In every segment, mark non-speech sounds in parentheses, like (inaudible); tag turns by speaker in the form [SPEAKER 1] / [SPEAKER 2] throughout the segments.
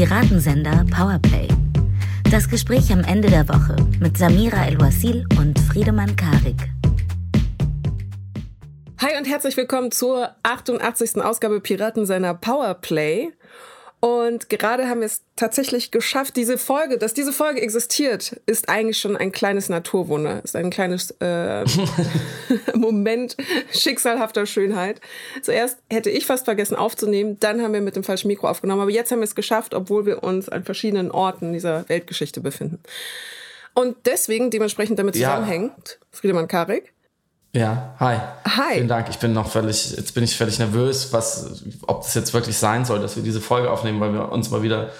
[SPEAKER 1] Piratensender Powerplay. Das Gespräch am Ende der Woche mit Samira El-Wasil und Friedemann Karik.
[SPEAKER 2] Hi und herzlich willkommen zur 88. Ausgabe Piratensender Powerplay. Und gerade haben wir es tatsächlich geschafft, diese Folge, dass diese Folge existiert, ist eigentlich schon ein kleines Naturwunder, ist ein kleines äh, (laughs) Moment schicksalhafter Schönheit. Zuerst hätte ich fast vergessen aufzunehmen, dann haben wir mit dem falschen Mikro aufgenommen, aber jetzt haben wir es geschafft, obwohl wir uns an verschiedenen Orten dieser Weltgeschichte befinden. Und deswegen dementsprechend damit zusammenhängt, ja. Friedemann Karik,
[SPEAKER 3] ja, hi.
[SPEAKER 2] Hi.
[SPEAKER 3] Vielen Dank. Ich bin noch völlig, jetzt bin ich völlig nervös, was, ob das jetzt wirklich sein soll, dass wir diese Folge aufnehmen, weil wir uns mal wieder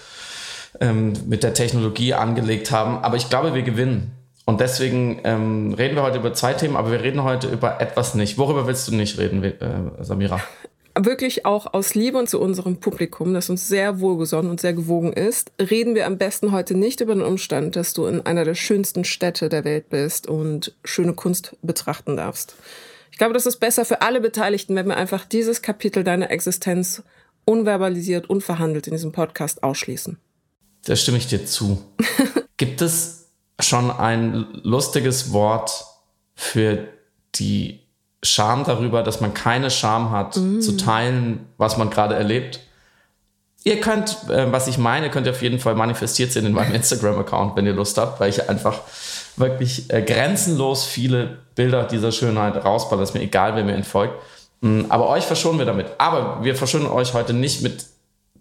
[SPEAKER 3] ähm, mit der Technologie angelegt haben. Aber ich glaube, wir gewinnen. Und deswegen ähm, reden wir heute über zwei Themen, aber wir reden heute über etwas nicht. Worüber willst du nicht reden, äh, Samira?
[SPEAKER 2] Wirklich auch aus Liebe zu unserem Publikum, das uns sehr wohlgesonnen und sehr gewogen ist, reden wir am besten heute nicht über den Umstand, dass du in einer der schönsten Städte der Welt bist und schöne Kunst betrachten darfst. Ich glaube, das ist besser für alle Beteiligten, wenn wir einfach dieses Kapitel deiner Existenz unverbalisiert, unverhandelt in diesem Podcast ausschließen.
[SPEAKER 3] Da stimme ich dir zu. (laughs) Gibt es schon ein lustiges Wort für die Scham darüber, dass man keine Scham hat, mm. zu teilen, was man gerade erlebt. Ihr könnt, äh, was ich meine, könnt ihr auf jeden Fall manifestiert sehen in meinem (laughs) Instagram-Account, wenn ihr Lust habt, weil ich einfach wirklich äh, grenzenlos viele Bilder dieser Schönheit rausballer. Ist mir egal, wer mir entfolgt. Mm, aber euch verschonen wir damit. Aber wir verschonen euch heute nicht mit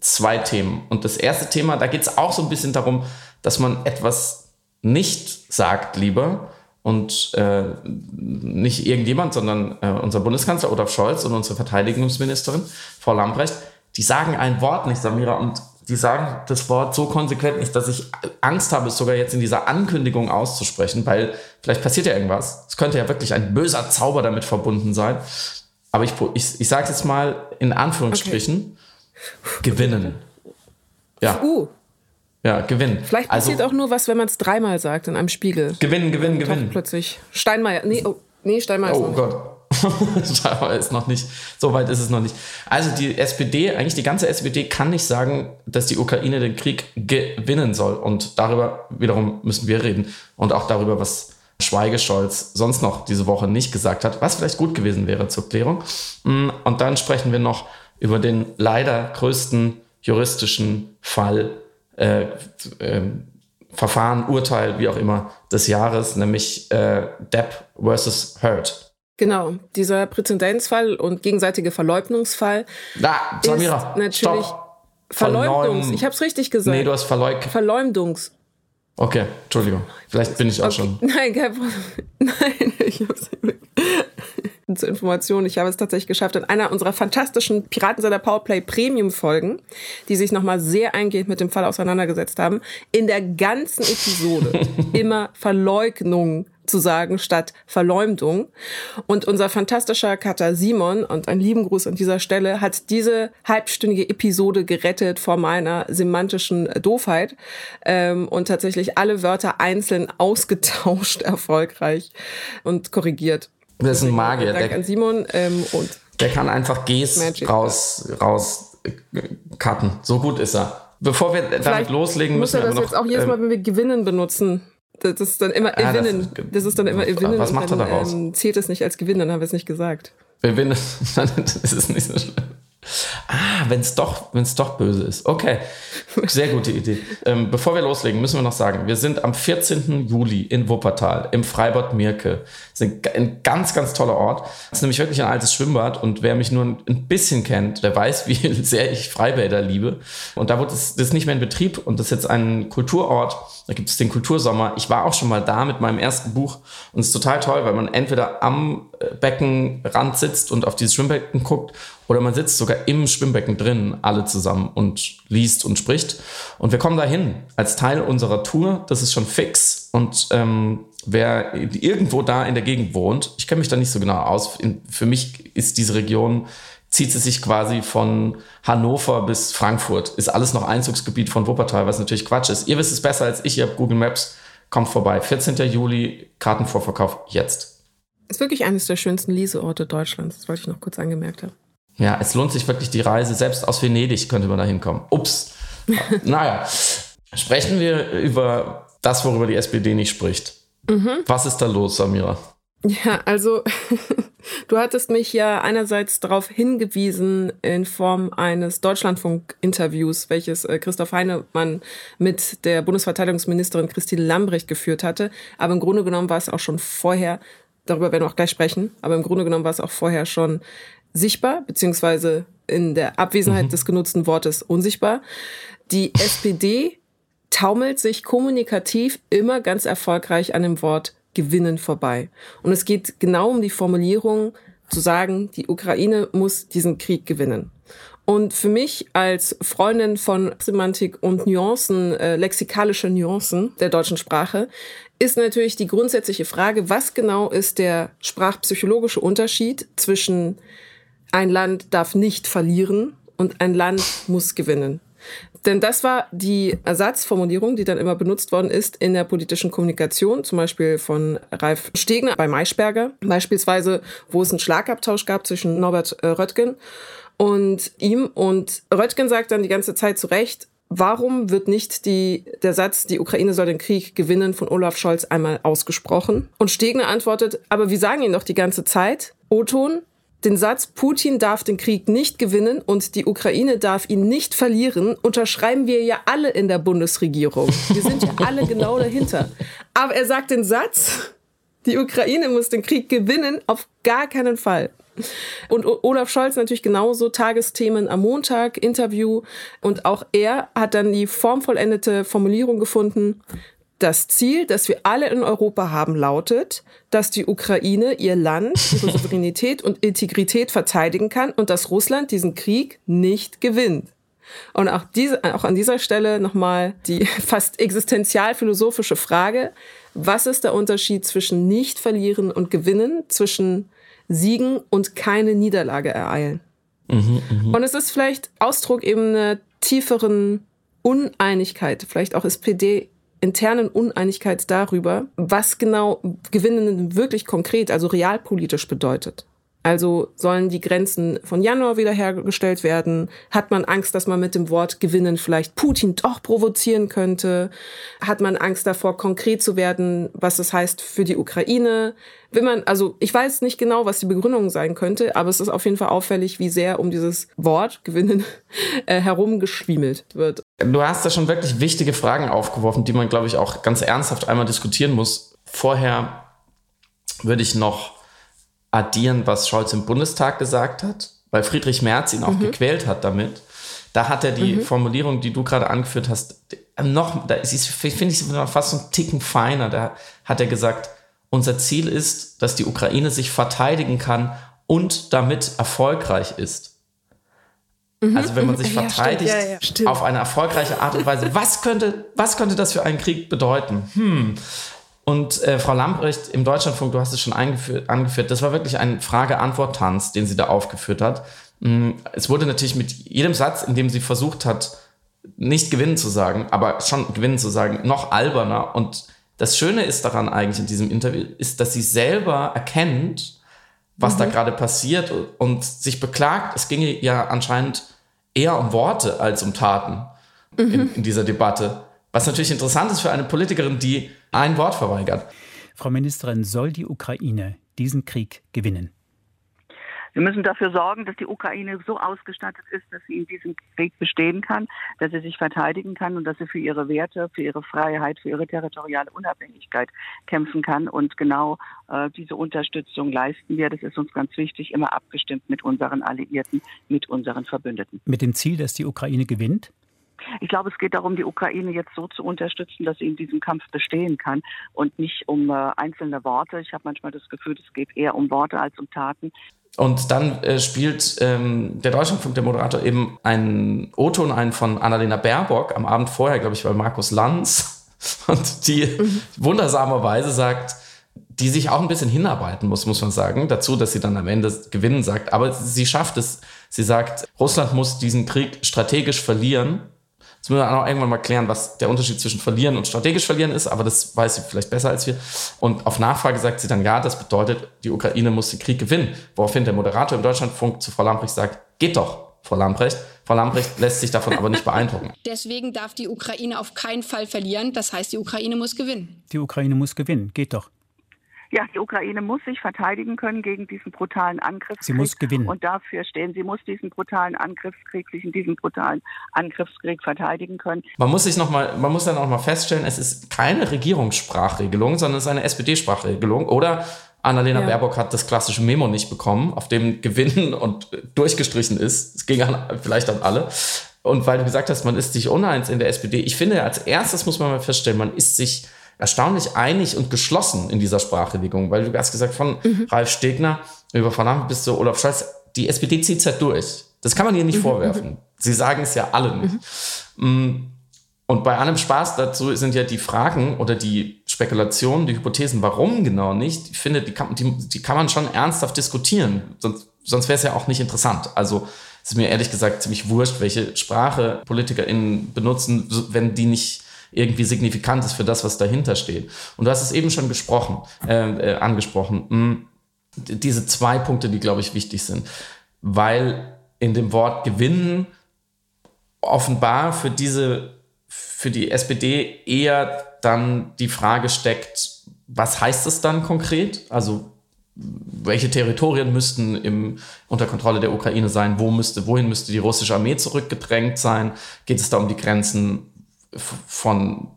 [SPEAKER 3] zwei Themen. Und das erste Thema, da geht es auch so ein bisschen darum, dass man etwas nicht sagt lieber und äh, nicht irgendjemand, sondern äh, unser Bundeskanzler Olaf Scholz und unsere Verteidigungsministerin Frau Lambrecht, die sagen ein Wort nicht, Samira, und die sagen das Wort so konsequent nicht, dass ich Angst habe, es sogar jetzt in dieser Ankündigung auszusprechen, weil vielleicht passiert ja irgendwas. Es könnte ja wirklich ein böser Zauber damit verbunden sein. Aber ich, ich, ich sage es jetzt mal in Anführungsstrichen, okay. gewinnen.
[SPEAKER 2] Ja. Uh,
[SPEAKER 3] ja, gewinnen.
[SPEAKER 2] Vielleicht also passiert also, auch nur was, wenn man es dreimal sagt in einem Spiegel.
[SPEAKER 3] Gewinnen, gewinnen, gewinnen.
[SPEAKER 2] Plötzlich. Steinmeier. Nee, oh, nee Steinmeier
[SPEAKER 3] oh, ist noch Gott. (laughs) Steinmeier ist noch nicht. So weit ist es noch nicht. Also die SPD, eigentlich die ganze SPD kann nicht sagen, dass die Ukraine den Krieg gewinnen soll. Und darüber wiederum müssen wir reden. Und auch darüber, was Schweigescholz sonst noch diese Woche nicht gesagt hat, was vielleicht gut gewesen wäre zur Klärung. Mm, und dann sprechen wir noch über den leider größten juristischen Fall äh, äh, Verfahren, Urteil, wie auch immer, des Jahres, nämlich äh, Depp versus Heard.
[SPEAKER 2] Genau, dieser Präzedenzfall und gegenseitige Verleugnungsfall
[SPEAKER 3] Na, Samira,
[SPEAKER 2] ist natürlich Stopp. Verleumdungs. Ich habe es richtig gesagt.
[SPEAKER 3] Nee, du hast Verleug
[SPEAKER 2] Verleumdungs.
[SPEAKER 3] Okay, Entschuldigung. Vielleicht bin ich auch okay. schon. (laughs)
[SPEAKER 2] Nein, kein Problem. (laughs) Nein, ich hab's zur Information, ich habe es tatsächlich geschafft, in einer unserer fantastischen Piratenseiter Powerplay Premium Folgen, die sich nochmal sehr eingehend mit dem Fall auseinandergesetzt haben, in der ganzen Episode (laughs) immer Verleugnung zu sagen statt Verleumdung. Und unser fantastischer Cutter Simon, und einen lieben Gruß an dieser Stelle, hat diese halbstündige Episode gerettet vor meiner semantischen Doofheit ähm, und tatsächlich alle Wörter einzeln (laughs) ausgetauscht erfolgreich und korrigiert.
[SPEAKER 3] Das ist ein Magier.
[SPEAKER 2] Dank der, an Simon ähm, und
[SPEAKER 3] der kann einfach Gs Magic. raus raus äh, cutten. So gut ist er. Bevor wir Vielleicht damit loslegen, müssen wir
[SPEAKER 2] muss er das
[SPEAKER 3] noch,
[SPEAKER 2] jetzt auch jedes Mal, ähm, wenn wir gewinnen benutzen. Das ist dann immer ja, Ewinnen. Das, das, ist dann immer Ewinnen.
[SPEAKER 3] Was macht er daraus? Ähm,
[SPEAKER 2] zählt es nicht als Gewinn, dann haben wir es nicht gesagt.
[SPEAKER 3] Gewinnen, (laughs) dann ist es nicht so schlimm. Ah, wenn es doch, wenn's doch böse ist. Okay, sehr gute Idee. Ähm, bevor wir loslegen, müssen wir noch sagen, wir sind am 14. Juli in Wuppertal im Freibad Mirke. Das ist ein ganz, ganz toller Ort. Das ist nämlich wirklich ein altes Schwimmbad und wer mich nur ein bisschen kennt, der weiß, (laughs) wie sehr ich Freibäder liebe. Und da wird es, das nicht mehr in Betrieb und das ist jetzt ein Kulturort. Da gibt es den Kultursommer. Ich war auch schon mal da mit meinem ersten Buch und es ist total toll, weil man entweder am Beckenrand sitzt und auf dieses Schwimmbecken guckt oder man sitzt sogar im Schwimmbecken drin, alle zusammen und liest und spricht. Und wir kommen dahin als Teil unserer Tour. Das ist schon fix. Und ähm, wer irgendwo da in der Gegend wohnt, ich kenne mich da nicht so genau aus. für mich ist diese Region zieht sie sich quasi von Hannover bis Frankfurt. Ist alles noch Einzugsgebiet von Wuppertal, was natürlich Quatsch ist. Ihr wisst es besser als ich, ihr habt Google Maps. Kommt vorbei. 14. Juli, Kartenvorverkauf jetzt.
[SPEAKER 2] Ist wirklich eines der schönsten Leseorte Deutschlands. Das wollte ich noch kurz angemerkt haben.
[SPEAKER 3] Ja, es lohnt sich wirklich die Reise. Selbst aus Venedig könnte man da hinkommen. Ups. (laughs) naja, sprechen wir über das, worüber die SPD nicht spricht. Mhm. Was ist da los, Samira?
[SPEAKER 2] Ja, also (laughs) du hattest mich ja einerseits darauf hingewiesen in Form eines Deutschlandfunk-Interviews, welches äh, Christoph Heinemann mit der Bundesverteidigungsministerin Christine Lambrecht geführt hatte. Aber im Grunde genommen war es auch schon vorher, darüber werden wir auch gleich sprechen, aber im Grunde genommen war es auch vorher schon sichtbar, beziehungsweise in der Abwesenheit mhm. des genutzten Wortes unsichtbar. Die (laughs) SPD taumelt sich kommunikativ immer ganz erfolgreich an dem Wort Gewinnen vorbei. Und es geht genau um die Formulierung zu sagen, die Ukraine muss diesen Krieg gewinnen. Und für mich als Freundin von Semantik und Nuancen, äh, lexikalische Nuancen der deutschen Sprache, ist natürlich die grundsätzliche Frage, was genau ist der sprachpsychologische Unterschied zwischen ein Land darf nicht verlieren und ein Land muss gewinnen. Denn das war die Ersatzformulierung, die dann immer benutzt worden ist in der politischen Kommunikation, zum Beispiel von Ralf Stegner bei Maischberger, beispielsweise, wo es einen Schlagabtausch gab zwischen Norbert äh, Röttgen und ihm. Und Röttgen sagt dann die ganze Zeit zu Recht, warum wird nicht die, der Satz, die Ukraine soll den Krieg gewinnen, von Olaf Scholz einmal ausgesprochen? Und Stegner antwortet, aber wir sagen ihn doch die ganze Zeit. O-Ton, den Satz, Putin darf den Krieg nicht gewinnen und die Ukraine darf ihn nicht verlieren, unterschreiben wir ja alle in der Bundesregierung. Wir sind ja alle genau dahinter. Aber er sagt den Satz, die Ukraine muss den Krieg gewinnen, auf gar keinen Fall. Und Olaf Scholz natürlich genauso Tagesthemen am Montag, Interview. Und auch er hat dann die formvollendete Formulierung gefunden das Ziel, das wir alle in Europa haben, lautet, dass die Ukraine ihr Land, ihre (laughs) Souveränität und Integrität verteidigen kann und dass Russland diesen Krieg nicht gewinnt. Und auch, diese, auch an dieser Stelle nochmal die (laughs) fast existenzial philosophische Frage, was ist der Unterschied zwischen nicht verlieren und gewinnen, zwischen siegen und keine Niederlage ereilen? Mhm, mh. Und es ist vielleicht Ausdruck eben einer tieferen Uneinigkeit, vielleicht auch SPD internen Uneinigkeit darüber, was genau Gewinnen wirklich konkret, also realpolitisch bedeutet. Also sollen die Grenzen von Januar wiederhergestellt werden? Hat man Angst, dass man mit dem Wort gewinnen vielleicht Putin doch provozieren könnte? Hat man Angst davor, konkret zu werden, was das heißt für die Ukraine? Will man, also ich weiß nicht genau, was die Begründung sein könnte, aber es ist auf jeden Fall auffällig, wie sehr um dieses Wort gewinnen (laughs) äh, herumgeschwiemelt wird.
[SPEAKER 3] Du hast da schon wirklich wichtige Fragen aufgeworfen, die man, glaube ich, auch ganz ernsthaft einmal diskutieren muss. Vorher würde ich noch addieren, was Scholz im Bundestag gesagt hat, weil Friedrich Merz ihn auch mhm. gequält hat damit. Da hat er die mhm. Formulierung, die du gerade angeführt hast, noch, da finde ich, fast so ein Ticken feiner. Da hat er gesagt, unser Ziel ist, dass die Ukraine sich verteidigen kann und damit erfolgreich ist. Mhm. Also wenn man sich (laughs) ja, verteidigt ja, ja, auf eine erfolgreiche Art und Weise, was könnte, was könnte das für einen Krieg bedeuten? Hm. Und äh, Frau Lamprecht im Deutschlandfunk, du hast es schon angeführt, das war wirklich ein Frage-Antwort-Tanz, den sie da aufgeführt hat. Mm, es wurde natürlich mit jedem Satz, in dem sie versucht hat, nicht gewinnen zu sagen, aber schon gewinnen zu sagen, noch alberner. Und das Schöne ist daran eigentlich in diesem Interview, ist, dass sie selber erkennt, was mhm. da gerade passiert und sich beklagt, es ginge ja anscheinend eher um Worte als um Taten mhm. in, in dieser Debatte. Was natürlich interessant ist für eine Politikerin, die ein Wort verweigert.
[SPEAKER 4] Frau Ministerin, soll die Ukraine diesen Krieg gewinnen?
[SPEAKER 5] Wir müssen dafür sorgen, dass die Ukraine so ausgestattet ist, dass sie in diesem Krieg bestehen kann, dass sie sich verteidigen kann und dass sie für ihre Werte, für ihre Freiheit, für ihre territoriale Unabhängigkeit kämpfen kann. Und genau äh, diese Unterstützung leisten wir. Das ist uns ganz wichtig, immer abgestimmt mit unseren Alliierten, mit unseren Verbündeten.
[SPEAKER 4] Mit dem Ziel, dass die Ukraine gewinnt?
[SPEAKER 5] Ich glaube, es geht darum, die Ukraine jetzt so zu unterstützen, dass sie in diesem Kampf bestehen kann und nicht um äh, einzelne Worte. Ich habe manchmal das Gefühl, es geht eher um Worte als um Taten.
[SPEAKER 3] Und dann äh, spielt ähm, der Deutschlandfunk, der Moderator, eben einen O-Ton ein von Annalena Baerbock am Abend vorher, glaube ich, bei Markus Lanz. (laughs) Und die mhm. wundersamerweise sagt, die sich auch ein bisschen hinarbeiten muss, muss man sagen, dazu, dass sie dann am Ende gewinnen sagt. Aber sie schafft es. Sie sagt, Russland muss diesen Krieg strategisch verlieren Jetzt müssen wir auch irgendwann mal klären, was der Unterschied zwischen verlieren und strategisch verlieren ist, aber das weiß sie vielleicht besser als wir. Und auf Nachfrage sagt sie dann, ja, das bedeutet, die Ukraine muss den Krieg gewinnen. Woraufhin der Moderator im Deutschlandfunk zu Frau Lamprecht sagt, geht doch, Frau Lamprecht. Frau Lambrecht lässt sich davon aber nicht beeindrucken. (laughs)
[SPEAKER 6] Deswegen darf die Ukraine auf keinen Fall verlieren. Das heißt, die Ukraine muss gewinnen.
[SPEAKER 4] Die Ukraine muss gewinnen. Geht doch.
[SPEAKER 5] Ja, die Ukraine muss sich verteidigen können gegen diesen brutalen Angriffskrieg.
[SPEAKER 4] Sie muss gewinnen.
[SPEAKER 5] Und dafür stehen. Sie muss diesen brutalen Angriffskrieg, sich in diesem brutalen Angriffskrieg verteidigen können.
[SPEAKER 3] Man muss sich noch mal, man muss dann auch mal feststellen, es ist keine Regierungssprachregelung, sondern es ist eine SPD-Sprachregelung. Oder Annalena ja. Baerbock hat das klassische Memo nicht bekommen, auf dem Gewinnen und durchgestrichen ist. Es ging an, vielleicht an alle. Und weil du gesagt hast, man ist sich uneins in der SPD. Ich finde, als erstes muss man mal feststellen, man ist sich erstaunlich einig und geschlossen in dieser Sprachregelung, weil du hast gesagt, von mhm. Ralf Stegner über Van Amt bis zu Olaf Scholz, die SPD zieht es ja durch. Das kann man ihr nicht mhm. vorwerfen. Sie sagen es ja alle nicht. Mhm. Mm, und bei allem Spaß dazu sind ja die Fragen oder die Spekulationen, die Hypothesen, warum genau nicht. Ich finde, die kann, die, die kann man schon ernsthaft diskutieren. Sonst, sonst wäre es ja auch nicht interessant. Also es ist mir ehrlich gesagt ziemlich wurscht, welche Sprache PolitikerInnen benutzen, wenn die nicht irgendwie signifikant ist für das, was dahinter steht. Und du hast es eben schon gesprochen, äh, äh, angesprochen. Hm, diese zwei Punkte, die, glaube ich, wichtig sind. Weil in dem Wort gewinnen offenbar für diese, für die SPD eher dann die Frage steckt, was heißt es dann konkret? Also welche Territorien müssten im, unter Kontrolle der Ukraine sein? Wo müsste, wohin müsste die russische Armee zurückgedrängt sein? Geht es da um die Grenzen von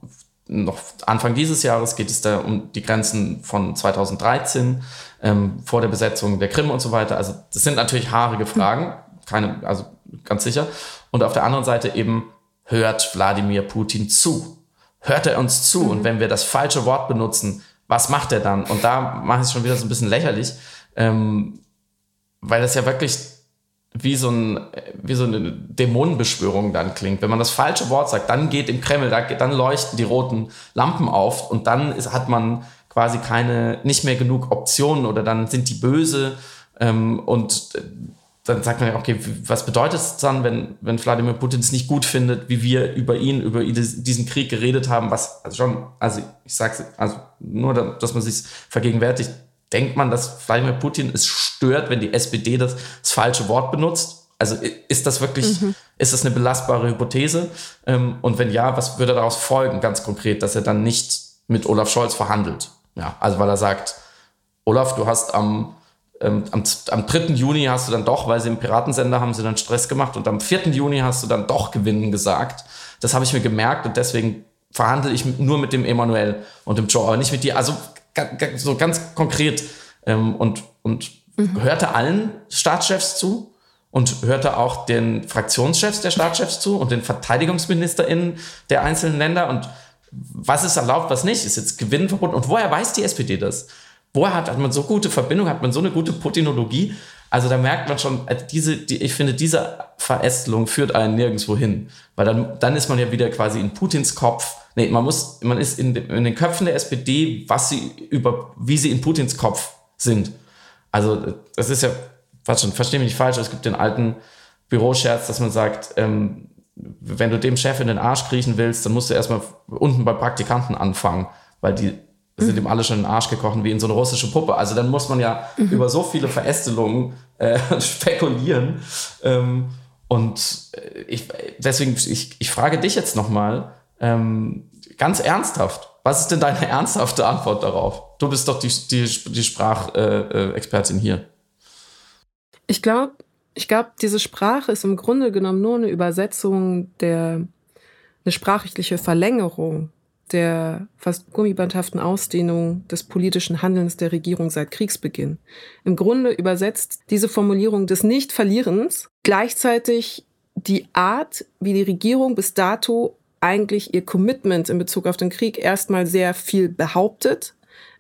[SPEAKER 3] noch Anfang dieses Jahres geht es da um die Grenzen von 2013 ähm, vor der Besetzung der Krim und so weiter. Also das sind natürlich haarige Fragen, keine, also ganz sicher. Und auf der anderen Seite eben hört Wladimir Putin zu. Hört er uns zu? Mhm. Und wenn wir das falsche Wort benutzen, was macht er dann? Und da mache ich es schon wieder so ein bisschen lächerlich, ähm, weil das ja wirklich wie so, ein, wie so eine Dämonenbeschwörung dann klingt. Wenn man das falsche Wort sagt, dann geht im Kreml, dann leuchten die roten Lampen auf und dann ist, hat man quasi keine, nicht mehr genug Optionen oder dann sind die böse ähm, und dann sagt man ja, okay, was bedeutet es dann, wenn, wenn Wladimir Putin es nicht gut findet, wie wir über ihn, über diesen Krieg geredet haben, was also schon, also ich sag's, also nur, dass man sich vergegenwärtigt, denkt man, dass Wladimir Putin es stört, wenn die SPD das, das falsche Wort benutzt? Also ist das wirklich, mhm. ist das eine belastbare Hypothese? Ähm, und wenn ja, was würde daraus folgen, ganz konkret, dass er dann nicht mit Olaf Scholz verhandelt? Ja, also weil er sagt, Olaf, du hast am, ähm, am, am 3. Juni hast du dann doch, weil sie im Piratensender haben sie dann Stress gemacht und am 4. Juni hast du dann doch Gewinnen gesagt. Das habe ich mir gemerkt und deswegen verhandle ich nur mit dem Emanuel und dem Joe, aber nicht mit dir. Also so ganz konkret ähm, und, und mhm. hörte allen Staatschefs zu und hörte auch den Fraktionschefs der Staatschefs zu und den VerteidigungsministerInnen der einzelnen Länder und was ist erlaubt, was nicht, ist jetzt Gewinn verbunden. Und woher weiß die SPD das? Woher hat, hat man so gute Verbindung, hat man so eine gute Putinologie? Also da merkt man schon, äh, diese, die, ich finde, diese Verästelung führt einen nirgendwo hin. Weil dann, dann ist man ja wieder quasi in Putins Kopf Nee, man muss, man ist in, in den Köpfen der SPD, was sie über, wie sie in Putins Kopf sind. Also, das ist ja, was schon, verstehe mich nicht falsch, es gibt den alten Büroscherz, dass man sagt, ähm, wenn du dem Chef in den Arsch kriechen willst, dann musst du erstmal unten bei Praktikanten anfangen, weil die sind ihm alle schon in den Arsch gekochen wie in so eine russische Puppe. Also dann muss man ja mhm. über so viele Verästelungen äh, (laughs) spekulieren. Ähm, und äh, ich, deswegen, ich, ich frage dich jetzt nochmal, ähm, ganz ernsthaft, was ist denn deine (laughs) ernsthafte Antwort darauf? Du bist doch die, die, die Sprachexpertin äh, hier.
[SPEAKER 2] Ich glaube, ich glaube, diese Sprache ist im Grunde genommen nur eine Übersetzung der, eine sprachliche Verlängerung der fast gummibandhaften Ausdehnung des politischen Handelns der Regierung seit Kriegsbeginn. Im Grunde übersetzt diese Formulierung des Nichtverlierens gleichzeitig die Art, wie die Regierung bis dato eigentlich ihr Commitment in Bezug auf den Krieg erstmal sehr viel behauptet,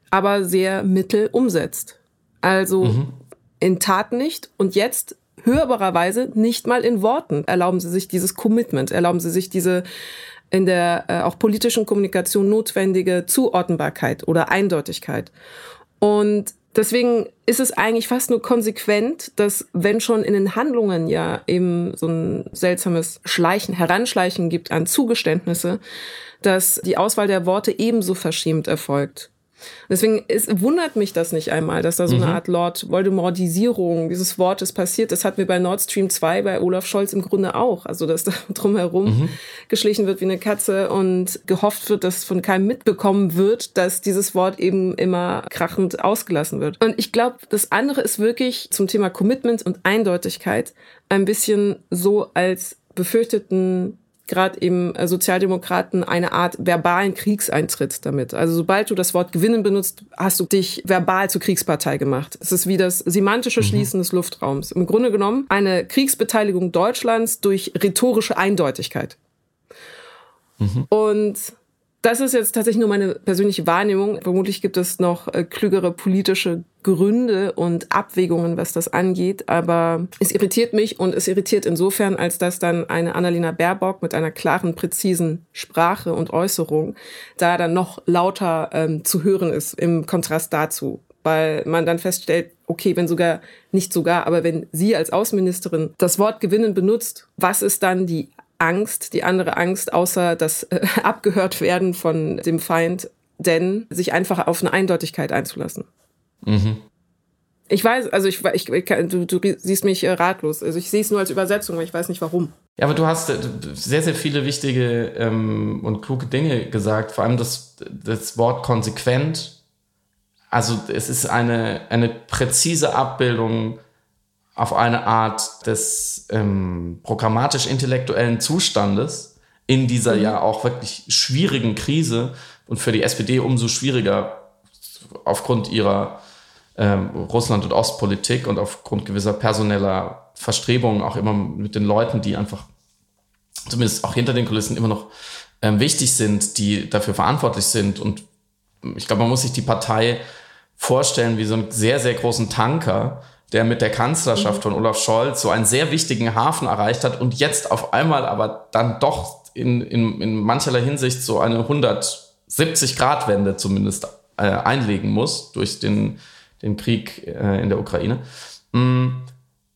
[SPEAKER 2] aber sehr mittel umsetzt. Also mhm. in Taten nicht und jetzt hörbarerweise nicht mal in Worten erlauben sie sich dieses Commitment, erlauben sie sich diese in der äh, auch politischen Kommunikation notwendige Zuordnbarkeit oder Eindeutigkeit. Und Deswegen ist es eigentlich fast nur konsequent, dass wenn schon in den Handlungen ja eben so ein seltsames Schleichen, Heranschleichen gibt an Zugeständnisse, dass die Auswahl der Worte ebenso verschämt erfolgt. Deswegen es wundert mich das nicht einmal, dass da so eine
[SPEAKER 3] Mhm.
[SPEAKER 2] Art Lord Voldemortisierung dieses Wortes passiert. Das hatten wir bei Nord Stream 2 bei Olaf Scholz im Grunde auch. Also, dass da (laughs) drumherum
[SPEAKER 3] Mhm.
[SPEAKER 2] geschlichen wird wie eine Katze und gehofft wird, dass von keinem mitbekommen wird, dass dieses Wort eben immer krachend ausgelassen wird. Und ich glaube, das andere ist wirklich zum Thema Commitment und Eindeutigkeit ein bisschen so als befürchteten gerade eben äh, Sozialdemokraten eine Art verbalen Kriegseintritt damit. Also sobald du das Wort gewinnen benutzt, hast du dich verbal zur Kriegspartei gemacht. Es ist wie das semantische Schließen des Luftraums. Im Grunde genommen eine Kriegsbeteiligung Deutschlands durch rhetorische Eindeutigkeit. Und das ist jetzt tatsächlich nur meine persönliche Wahrnehmung. Vermutlich gibt es noch äh, klügere politische Gründe und Abwägungen, was das angeht. Aber es irritiert mich und es irritiert insofern, als dass dann eine Annalena Baerbock mit einer klaren, präzisen Sprache und Äußerung da dann noch lauter ähm, zu hören ist im Kontrast dazu. Weil man dann feststellt, okay, wenn sogar, nicht sogar, aber wenn sie als Außenministerin das Wort gewinnen benutzt, was ist dann die Angst, die andere Angst, außer das äh, (laughs) abgehört werden von dem Feind, denn sich einfach auf eine Eindeutigkeit einzulassen.
[SPEAKER 3] Mhm.
[SPEAKER 2] Ich weiß, also ich, ich, ich du, du siehst mich äh, ratlos. Also ich sehe es nur als Übersetzung, aber ich weiß nicht warum.
[SPEAKER 3] Ja, aber du hast äh, sehr, sehr viele wichtige ähm, und kluge Dinge gesagt. Vor allem das, das Wort konsequent. Also es ist eine, eine präzise Abbildung auf eine Art des ähm, programmatisch-intellektuellen Zustandes in dieser ja auch wirklich schwierigen Krise und für die SPD umso schwieriger aufgrund ihrer ähm, Russland- und Ostpolitik und aufgrund gewisser personeller Verstrebungen auch immer mit den Leuten, die einfach zumindest auch hinter den Kulissen immer noch ähm, wichtig sind, die dafür verantwortlich sind. Und ich glaube, man muss sich die Partei vorstellen wie so einen sehr, sehr großen Tanker, der mit der Kanzlerschaft von Olaf Scholz so einen sehr wichtigen Hafen erreicht hat und jetzt auf einmal aber dann doch in, in, in mancherlei Hinsicht so eine 170-Grad-Wende zumindest äh, einlegen muss durch den, den Krieg äh, in der Ukraine. Mm.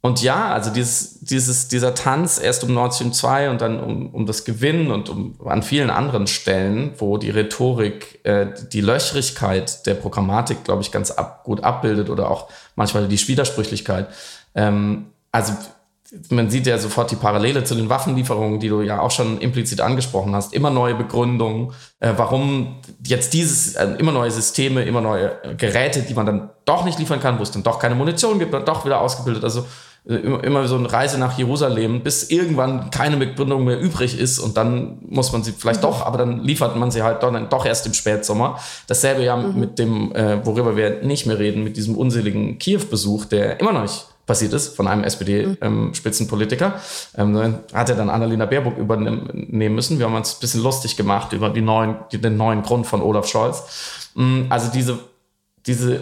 [SPEAKER 3] Und ja, also dieses, dieses, dieser Tanz erst um Nord Stream 2 und dann um, um das Gewinnen und um, an vielen anderen Stellen, wo die Rhetorik äh, die Löchrigkeit der Programmatik, glaube ich, ganz ab, gut abbildet oder auch manchmal die Widersprüchlichkeit. Ähm, also man sieht ja sofort die Parallele zu den Waffenlieferungen, die du ja auch schon implizit angesprochen hast. Immer neue Begründungen, äh, warum jetzt dieses, äh, immer neue Systeme, immer neue Geräte, die man dann doch nicht liefern kann, wo es dann doch keine Munition gibt, dann doch wieder ausgebildet. Also immer, immer so eine Reise nach Jerusalem, bis irgendwann keine Begründung mehr übrig ist und dann muss man sie vielleicht doch, aber dann liefert man sie halt doch, doch erst im Spätsommer. Dasselbe ja mit dem, äh, worüber wir nicht mehr reden, mit diesem unseligen Kiew-Besuch, der immer noch nicht passiert ist von einem SPD-Spitzenpolitiker. Ähm, hat er dann Annalena Baerbock übernehmen müssen. Wir haben uns ein bisschen lustig gemacht über die neuen, die, den neuen Grund von Olaf Scholz. Mm, Also diese, diese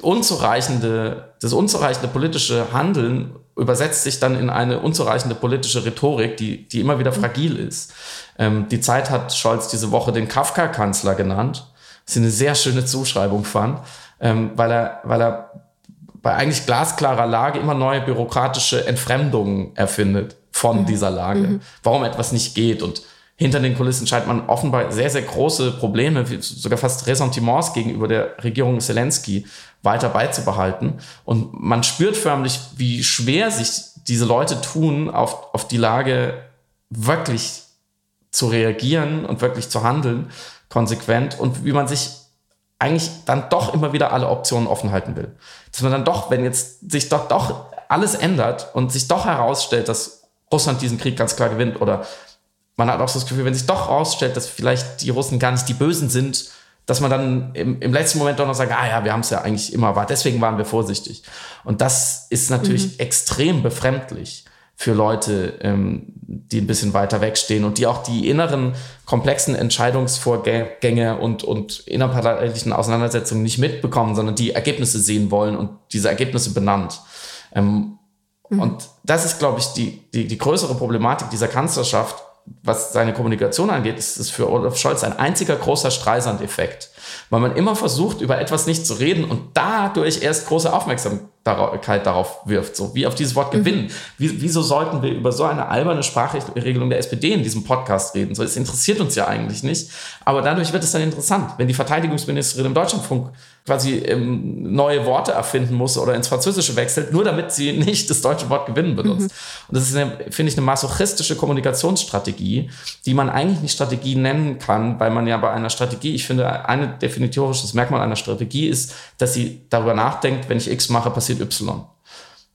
[SPEAKER 3] unzureichende, das unzureichende politische Handeln übersetzt sich dann in eine unzureichende politische Rhetorik, die, die immer wieder fragil ist. Ähm, die Zeit hat Scholz diese Woche den Kafka-Kanzler genannt, was ich eine sehr schöne Zuschreibung fand, ähm, weil er, weil er bei eigentlich glasklarer Lage immer neue bürokratische Entfremdungen erfindet von dieser Lage, warum etwas nicht geht. Und hinter den Kulissen scheint man offenbar sehr, sehr große Probleme, sogar fast Ressentiments gegenüber der Regierung Zelensky weiter beizubehalten. Und man spürt förmlich, wie schwer sich diese Leute tun, auf, auf die Lage wirklich zu reagieren und wirklich zu handeln, konsequent und wie man sich eigentlich dann doch immer wieder alle Optionen offen halten will. Dass man dann doch, wenn jetzt sich doch, doch alles ändert und sich doch herausstellt, dass Russland diesen Krieg ganz klar gewinnt oder man hat auch so das Gefühl, wenn sich doch herausstellt, dass vielleicht die Russen gar nicht die Bösen sind, dass man dann im, im letzten Moment doch noch sagt, ah ja, wir haben es ja eigentlich immer erwartet, deswegen waren wir vorsichtig. Und das ist natürlich extrem befremdlich für Leute, ähm, die ein bisschen weiter wegstehen und die auch die inneren komplexen Entscheidungsvorgänge und, und innerparteilichen Auseinandersetzungen nicht mitbekommen, sondern die Ergebnisse sehen wollen und diese Ergebnisse benannt. Ähm, Und das ist, glaube ich, die, die, die größere Problematik dieser Kanzlerschaft, was seine Kommunikation angeht, ist es für Olaf Scholz ein einziger großer Streisand-Effekt. Weil man immer versucht, über etwas nicht zu reden und dadurch erst große Aufmerksamkeit darauf wirft. So wie auf dieses Wort gewinnen. Mhm. Wie, wieso sollten wir über so eine alberne Sprachregelung der SPD in diesem Podcast reden? So, es interessiert uns ja eigentlich nicht. Aber dadurch wird es dann interessant, wenn die Verteidigungsministerin im Deutschlandfunk quasi ähm, neue Worte erfinden muss oder ins Französische wechselt, nur damit sie (laughs) nicht das deutsche Wort gewinnen benutzt. Mhm. Und das ist, finde ich, eine masochistische Kommunikationsstrategie, die man eigentlich nicht Strategie nennen kann, weil man ja bei einer Strategie, ich finde, ein definitorisches Merkmal einer Strategie ist, dass sie darüber nachdenkt, wenn ich X mache, passiert Y.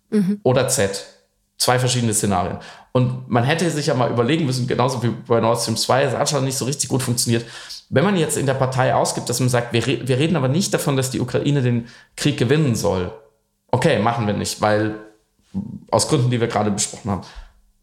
[SPEAKER 3] Mhm. Oder Z. Zwei verschiedene Szenarien. Und man hätte sich ja mal überlegen müssen, genauso wie bei Nord Stream 2, es hat schon nicht so richtig gut funktioniert, wenn man jetzt in der Partei ausgibt, dass man sagt, wir, re wir reden aber nicht davon, dass die Ukraine den Krieg gewinnen soll. Okay, machen wir nicht, weil aus Gründen, die wir gerade besprochen haben.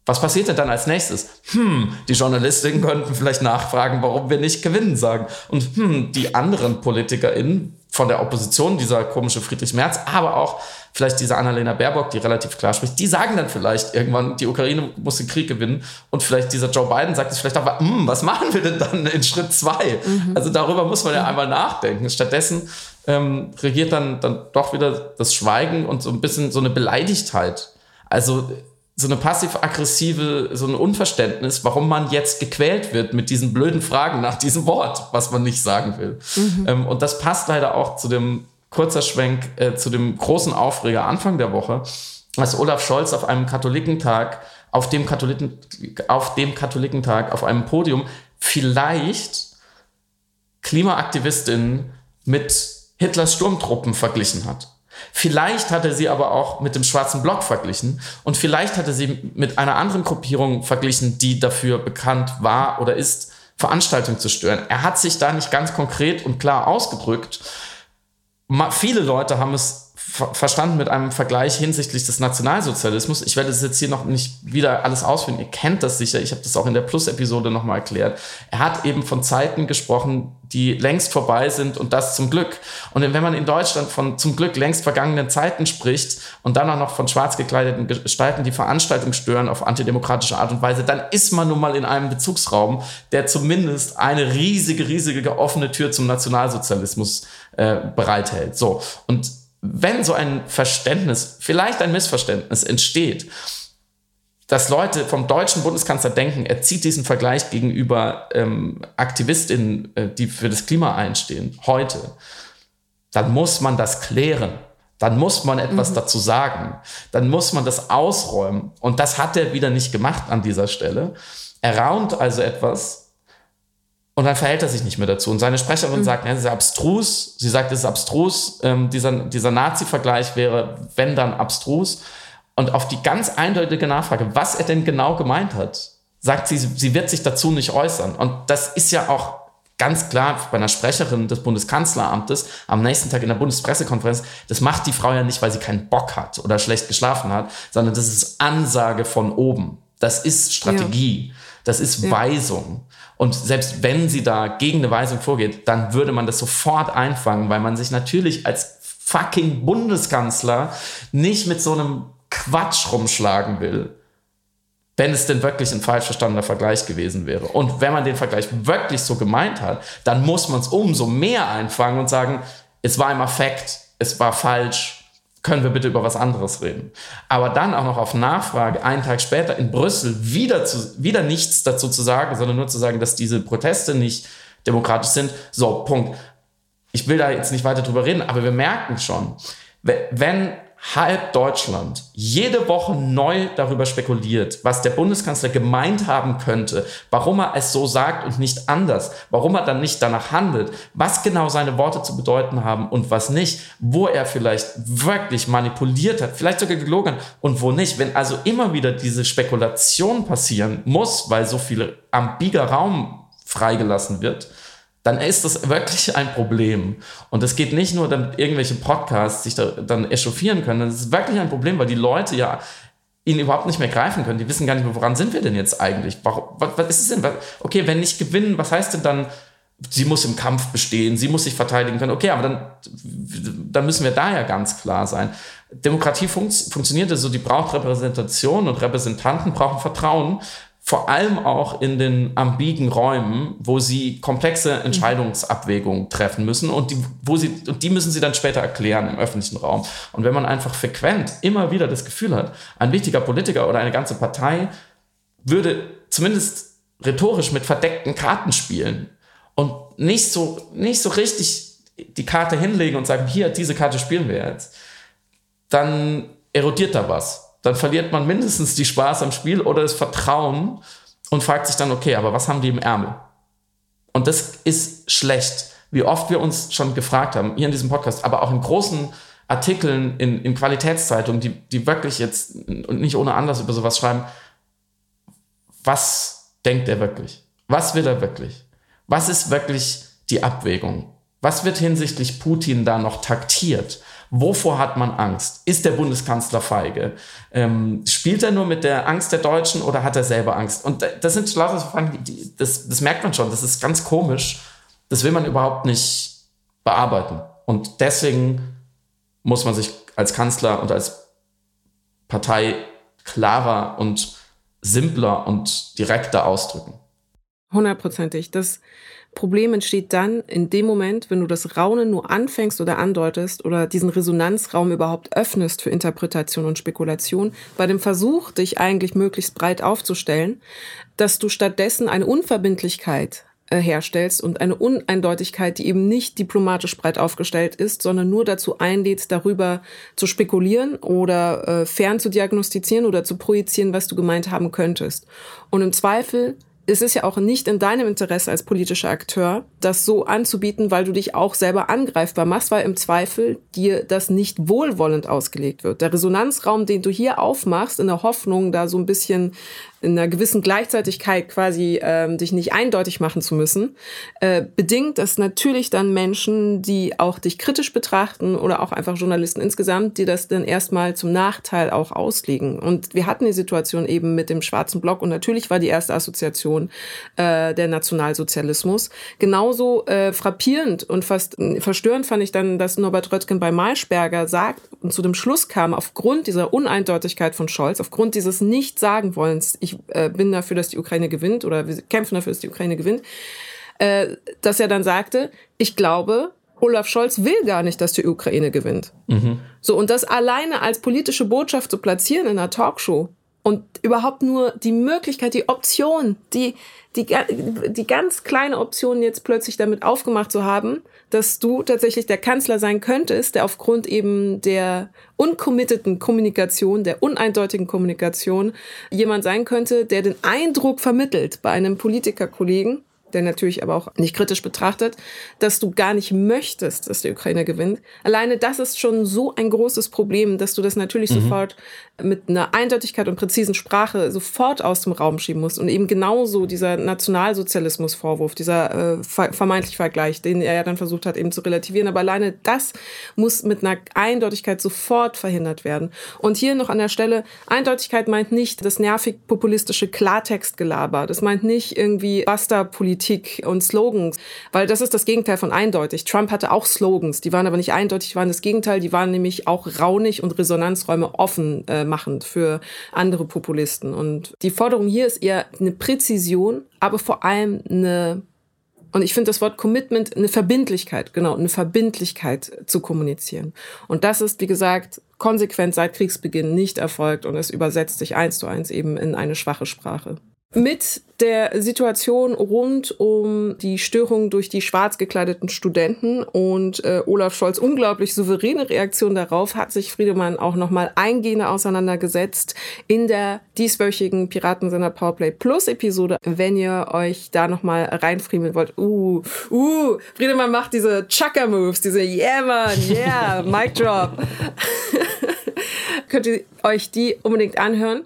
[SPEAKER 3] Was passiert denn dann als nächstes? Hm, die Journalistinnen könnten vielleicht nachfragen, warum wir nicht gewinnen sagen. Und hm, die anderen PolitikerInnen von der Opposition, dieser komische Friedrich Merz, aber auch vielleicht diese Annalena Baerbock, die relativ klar spricht, die sagen dann vielleicht irgendwann, die Ukraine muss den Krieg gewinnen. Und vielleicht dieser Joe Biden sagt es vielleicht auch, hm, was machen wir denn dann in Schritt zwei? Mhm. Also darüber muss man ja einmal nachdenken. Stattdessen ähm, regiert dann, dann doch wieder das Schweigen und so ein bisschen so eine Beleidigtheit. Also so eine passiv-aggressive, so ein Unverständnis, warum man jetzt gequält wird mit diesen blöden Fragen nach diesem Wort, was man nicht sagen will. Mhm. Ähm, und das passt leider auch zu dem kurzer Schwenk, äh, zu dem großen Aufreger Anfang der Woche, als Olaf Scholz auf einem Katholikentag, auf dem, Katholiken, auf dem Katholikentag, auf einem Podium vielleicht Klimaaktivistinnen mit Hitlers Sturmtruppen verglichen hat. Vielleicht hat er sie aber auch mit dem schwarzen Block verglichen und vielleicht hat er sie mit einer anderen Gruppierung verglichen, die dafür bekannt war oder ist, Veranstaltungen zu stören. Er hat sich da nicht ganz konkret und klar ausgedrückt. Viele Leute haben es verstanden mit einem Vergleich hinsichtlich des Nationalsozialismus. Ich werde es jetzt hier noch nicht wieder alles ausführen. Ihr kennt das sicher. Ich habe das auch in der Plus-Episode nochmal erklärt. Er hat eben von Zeiten gesprochen, die längst vorbei sind und das zum Glück. Und wenn man in Deutschland von zum Glück längst vergangenen Zeiten spricht und dann auch noch von schwarz gekleideten Gestalten, die Veranstaltung stören auf antidemokratische Art und Weise, dann ist man nun mal in einem Bezugsraum, der zumindest eine riesige, riesige offene Tür zum Nationalsozialismus äh, bereithält. So. Und wenn so ein Verständnis, vielleicht ein Missverständnis entsteht, dass Leute vom deutschen Bundeskanzler denken, er zieht diesen Vergleich gegenüber ähm, Aktivistinnen, äh, die für das Klima einstehen, heute, dann muss man das klären. Dann muss man etwas mhm. dazu sagen. Dann muss man das ausräumen. Und das hat er wieder nicht gemacht an dieser Stelle. Er raunt also etwas, und dann verhält er sich nicht mehr dazu. Und seine Sprecherin mhm. sagt, es ist abstrus. Sie sagt, es ist abstrus. Ähm, dieser dieser Nazi-Vergleich wäre, wenn dann abstrus. Und auf die ganz eindeutige Nachfrage, was er denn genau gemeint hat, sagt sie, sie wird sich dazu nicht äußern. Und das ist ja auch ganz klar bei einer Sprecherin des Bundeskanzleramtes am nächsten Tag in der Bundespressekonferenz, das macht die Frau ja nicht, weil sie keinen Bock hat oder schlecht geschlafen hat, sondern das ist Ansage von oben. Das ist Strategie. Ja. Das ist ja. Weisung. Und selbst wenn sie da gegen eine Weisung vorgeht, dann würde man das sofort einfangen, weil man sich natürlich als fucking Bundeskanzler nicht mit so einem Quatsch rumschlagen will, wenn es denn wirklich ein falsch verstandener Vergleich gewesen wäre. Und wenn man den Vergleich wirklich so gemeint hat, dann muss man es umso mehr einfangen und sagen, es war im Affekt, es war falsch, können wir bitte über was anderes reden. Aber dann auch noch auf Nachfrage, einen Tag später in Brüssel, wieder, zu, wieder nichts dazu zu sagen, sondern nur zu sagen, dass diese Proteste nicht demokratisch sind. So, Punkt. Ich will da jetzt nicht weiter drüber reden, aber wir merken schon, wenn halb Deutschland jede Woche neu darüber spekuliert, was der Bundeskanzler gemeint haben könnte, warum er es so sagt und nicht anders, warum er dann nicht danach handelt, was genau seine Worte zu bedeuten haben und was nicht, wo er vielleicht wirklich manipuliert hat, vielleicht sogar gelogen und wo nicht. Wenn also immer wieder diese Spekulation passieren muss, weil so viel ambiger Raum freigelassen wird, dann ist das wirklich (laughs) ein Problem. Und es geht nicht nur, damit irgendwelche Podcasts sich da dann echauffieren können, das ist wirklich ein Problem, weil die Leute ja ihn überhaupt nicht mehr greifen können. Die wissen gar nicht mehr, woran sind wir denn jetzt eigentlich? Warum, was, was ist es denn? Okay, wenn nicht gewinnen, was heißt denn dann, sie muss im Kampf bestehen, sie muss sich verteidigen können? Okay, aber dann, dann müssen wir da ja ganz klar sein. Demokratie funkt, funktioniert so, die braucht Repräsentation und Repräsentanten brauchen Vertrauen vor allem auch in den ambigen Räumen, wo sie komplexe Entscheidungsabwägungen treffen müssen und die, wo sie, und die müssen sie dann später erklären im öffentlichen Raum. Und wenn man einfach frequent immer wieder das Gefühl hat, ein wichtiger Politiker oder eine ganze Partei würde zumindest rhetorisch mit verdeckten Karten spielen und nicht so, nicht so richtig die Karte hinlegen und sagen, hier, diese Karte spielen wir jetzt, dann erodiert da was dann verliert man mindestens die Spaß am Spiel oder das Vertrauen und fragt sich dann, okay, aber was haben die im Ärmel? Und das ist schlecht. Wie oft wir uns schon gefragt haben, hier in diesem Podcast, aber auch in großen Artikeln in, in Qualitätszeitungen, die, die wirklich jetzt und nicht ohne Anlass über sowas schreiben, was denkt er wirklich? Was will er wirklich? Was ist wirklich die Abwägung? Was wird hinsichtlich Putin da noch taktiert? Wovor hat man Angst? Ist der Bundeskanzler feige? Ähm, spielt er nur mit der Angst der Deutschen oder hat er selber Angst? Und das sind lauter so Fragen, die, das, das merkt man schon, das ist ganz komisch. Das will man überhaupt nicht bearbeiten. Und deswegen muss man sich als Kanzler und als Partei klarer und simpler und direkter ausdrücken.
[SPEAKER 2] Hundertprozentig. Das Problem entsteht dann in dem Moment, wenn du das Raunen nur anfängst oder andeutest oder diesen Resonanzraum überhaupt öffnest für Interpretation und Spekulation, bei dem Versuch, dich eigentlich möglichst breit aufzustellen, dass du stattdessen eine Unverbindlichkeit äh, herstellst und eine Uneindeutigkeit, die eben nicht diplomatisch breit aufgestellt ist, sondern nur dazu einlädt, darüber zu spekulieren oder äh, fern zu diagnostizieren oder zu projizieren, was du gemeint haben könntest. Und im Zweifel es ist ja auch nicht in deinem Interesse als politischer Akteur, das so anzubieten, weil du dich auch selber angreifbar machst, weil im Zweifel dir das nicht wohlwollend ausgelegt wird. Der Resonanzraum, den du hier aufmachst, in der Hoffnung, da so ein bisschen in einer gewissen Gleichzeitigkeit quasi ähm, dich nicht eindeutig machen zu müssen, äh, bedingt das natürlich dann Menschen, die auch dich kritisch betrachten oder auch einfach Journalisten insgesamt, die das dann erstmal zum Nachteil auch auslegen. Und wir hatten die Situation eben mit dem schwarzen Block und natürlich war die erste Assoziation äh, der Nationalsozialismus. Genauso äh, frappierend und fast verstörend fand ich dann, dass Norbert Röttgen bei Maischberger sagt und zu dem Schluss kam, aufgrund dieser Uneindeutigkeit von Scholz, aufgrund dieses Nicht-Sagen-Wollens, ich äh, bin dafür, dass die Ukraine gewinnt oder wir kämpfen dafür, dass die Ukraine gewinnt, äh, dass er dann sagte, ich glaube, Olaf Scholz will gar nicht, dass die Ukraine gewinnt. Mhm. So, und das alleine als politische Botschaft zu platzieren in einer Talkshow und überhaupt nur die Möglichkeit, die Option, die, die, die ganz kleine Option jetzt plötzlich damit aufgemacht zu haben, dass du tatsächlich der Kanzler sein könntest, der aufgrund eben der uncommitteden Kommunikation, der uneindeutigen Kommunikation jemand sein könnte, der den Eindruck vermittelt bei einem Politikerkollegen, der natürlich aber auch nicht kritisch betrachtet, dass du gar nicht möchtest, dass die Ukraine gewinnt. Alleine das ist schon so ein großes Problem, dass du das natürlich mhm. sofort mit einer Eindeutigkeit und präzisen Sprache sofort aus dem Raum schieben musst. Und eben genauso dieser Nationalsozialismus-Vorwurf, dieser äh, vermeintliche Vergleich, den er ja dann versucht hat eben zu relativieren. Aber alleine das muss mit einer Eindeutigkeit sofort verhindert werden. Und hier noch an der Stelle, Eindeutigkeit meint nicht das nervig populistische Klartextgelaber. Das meint nicht irgendwie Basta-Politik Politik und Slogans, weil das ist das Gegenteil von eindeutig. Trump hatte auch Slogans, die waren aber nicht eindeutig, die waren das Gegenteil, die waren nämlich auch raunig und Resonanzräume offen äh, machend für andere Populisten. Und die Forderung hier ist eher eine Präzision, aber vor allem eine und ich finde das Wort Commitment eine Verbindlichkeit, genau, eine Verbindlichkeit zu kommunizieren. Und das ist, wie gesagt, konsequent seit Kriegsbeginn nicht erfolgt und es übersetzt sich eins zu eins eben in eine schwache Sprache. Mit der Situation rund um die Störung durch die schwarz gekleideten Studenten und äh, Olaf Scholz unglaublich souveräne Reaktion darauf hat sich Friedemann auch nochmal eingehender auseinandergesetzt in der dieswöchigen Piratensender Powerplay Plus Episode. Wenn ihr euch da nochmal reinfriemeln wollt, uh, uh, Friedemann macht diese Chucker Moves, diese Yeah man, yeah, (laughs) Mic Drop. (laughs) Könnt ihr euch die unbedingt anhören.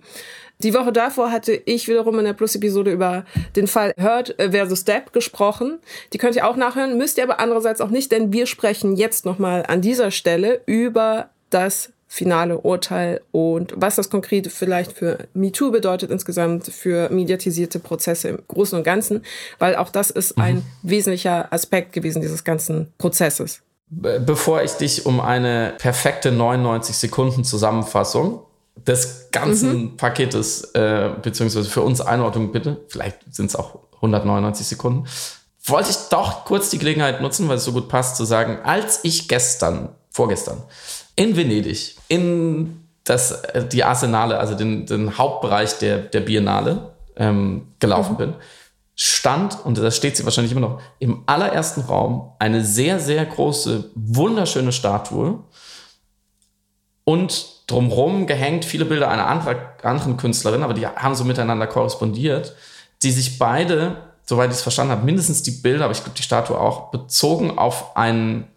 [SPEAKER 2] Die Woche davor hatte ich wiederum in der Plus-Episode über den Fall Heard versus Depp gesprochen. Die könnt ihr auch nachhören, müsst ihr aber andererseits auch nicht, denn wir sprechen jetzt nochmal an dieser Stelle über das finale Urteil und was das konkret vielleicht für MeToo bedeutet insgesamt, für mediatisierte Prozesse im Großen und Ganzen, weil auch das ist ein mhm. wesentlicher Aspekt gewesen dieses ganzen Prozesses.
[SPEAKER 3] Bevor ich dich um eine perfekte 99 Sekunden Zusammenfassung des ganzen mhm. Paketes, äh, beziehungsweise für uns Einordnung bitte, vielleicht sind es auch 199 Sekunden, wollte ich doch kurz die Gelegenheit nutzen, weil es so gut passt, zu sagen, als ich gestern, vorgestern, in Venedig, in das, äh, die Arsenale, also den, den Hauptbereich der, der Biennale ähm, gelaufen mhm. bin, stand, und da steht sie wahrscheinlich immer noch, im allerersten Raum eine sehr, sehr große, wunderschöne Statue und drumherum gehängt viele Bilder einer anderen Künstlerin, aber die haben so miteinander korrespondiert, die sich beide, soweit ich es verstanden habe, mindestens die Bilder, aber ich glaube die Statue auch, bezogen auf einen,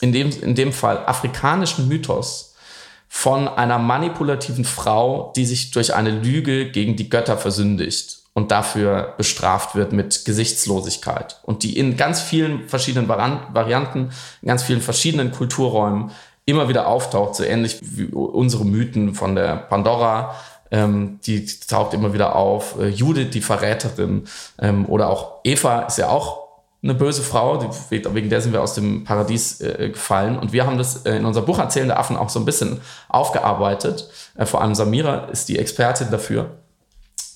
[SPEAKER 3] in dem, in dem Fall, afrikanischen Mythos von einer manipulativen Frau, die sich durch eine Lüge gegen die Götter versündigt und dafür bestraft wird mit Gesichtslosigkeit. Und die in ganz vielen verschiedenen Varianten, in ganz vielen verschiedenen Kulturräumen immer wieder auftaucht, so ähnlich wie unsere Mythen von der Pandora. Ähm, die, taucht immer wieder auf. Äh, Judith, die Verräterin, ähm, oder auch Eva ist ja auch eine böse Frau, die, wegen der sind wir aus dem Paradies äh, gefallen. Und wir haben das äh, in unserem Buch Erzählende Affen auch so ein bisschen aufgearbeitet. Äh, vor allem Samira ist die Expertin dafür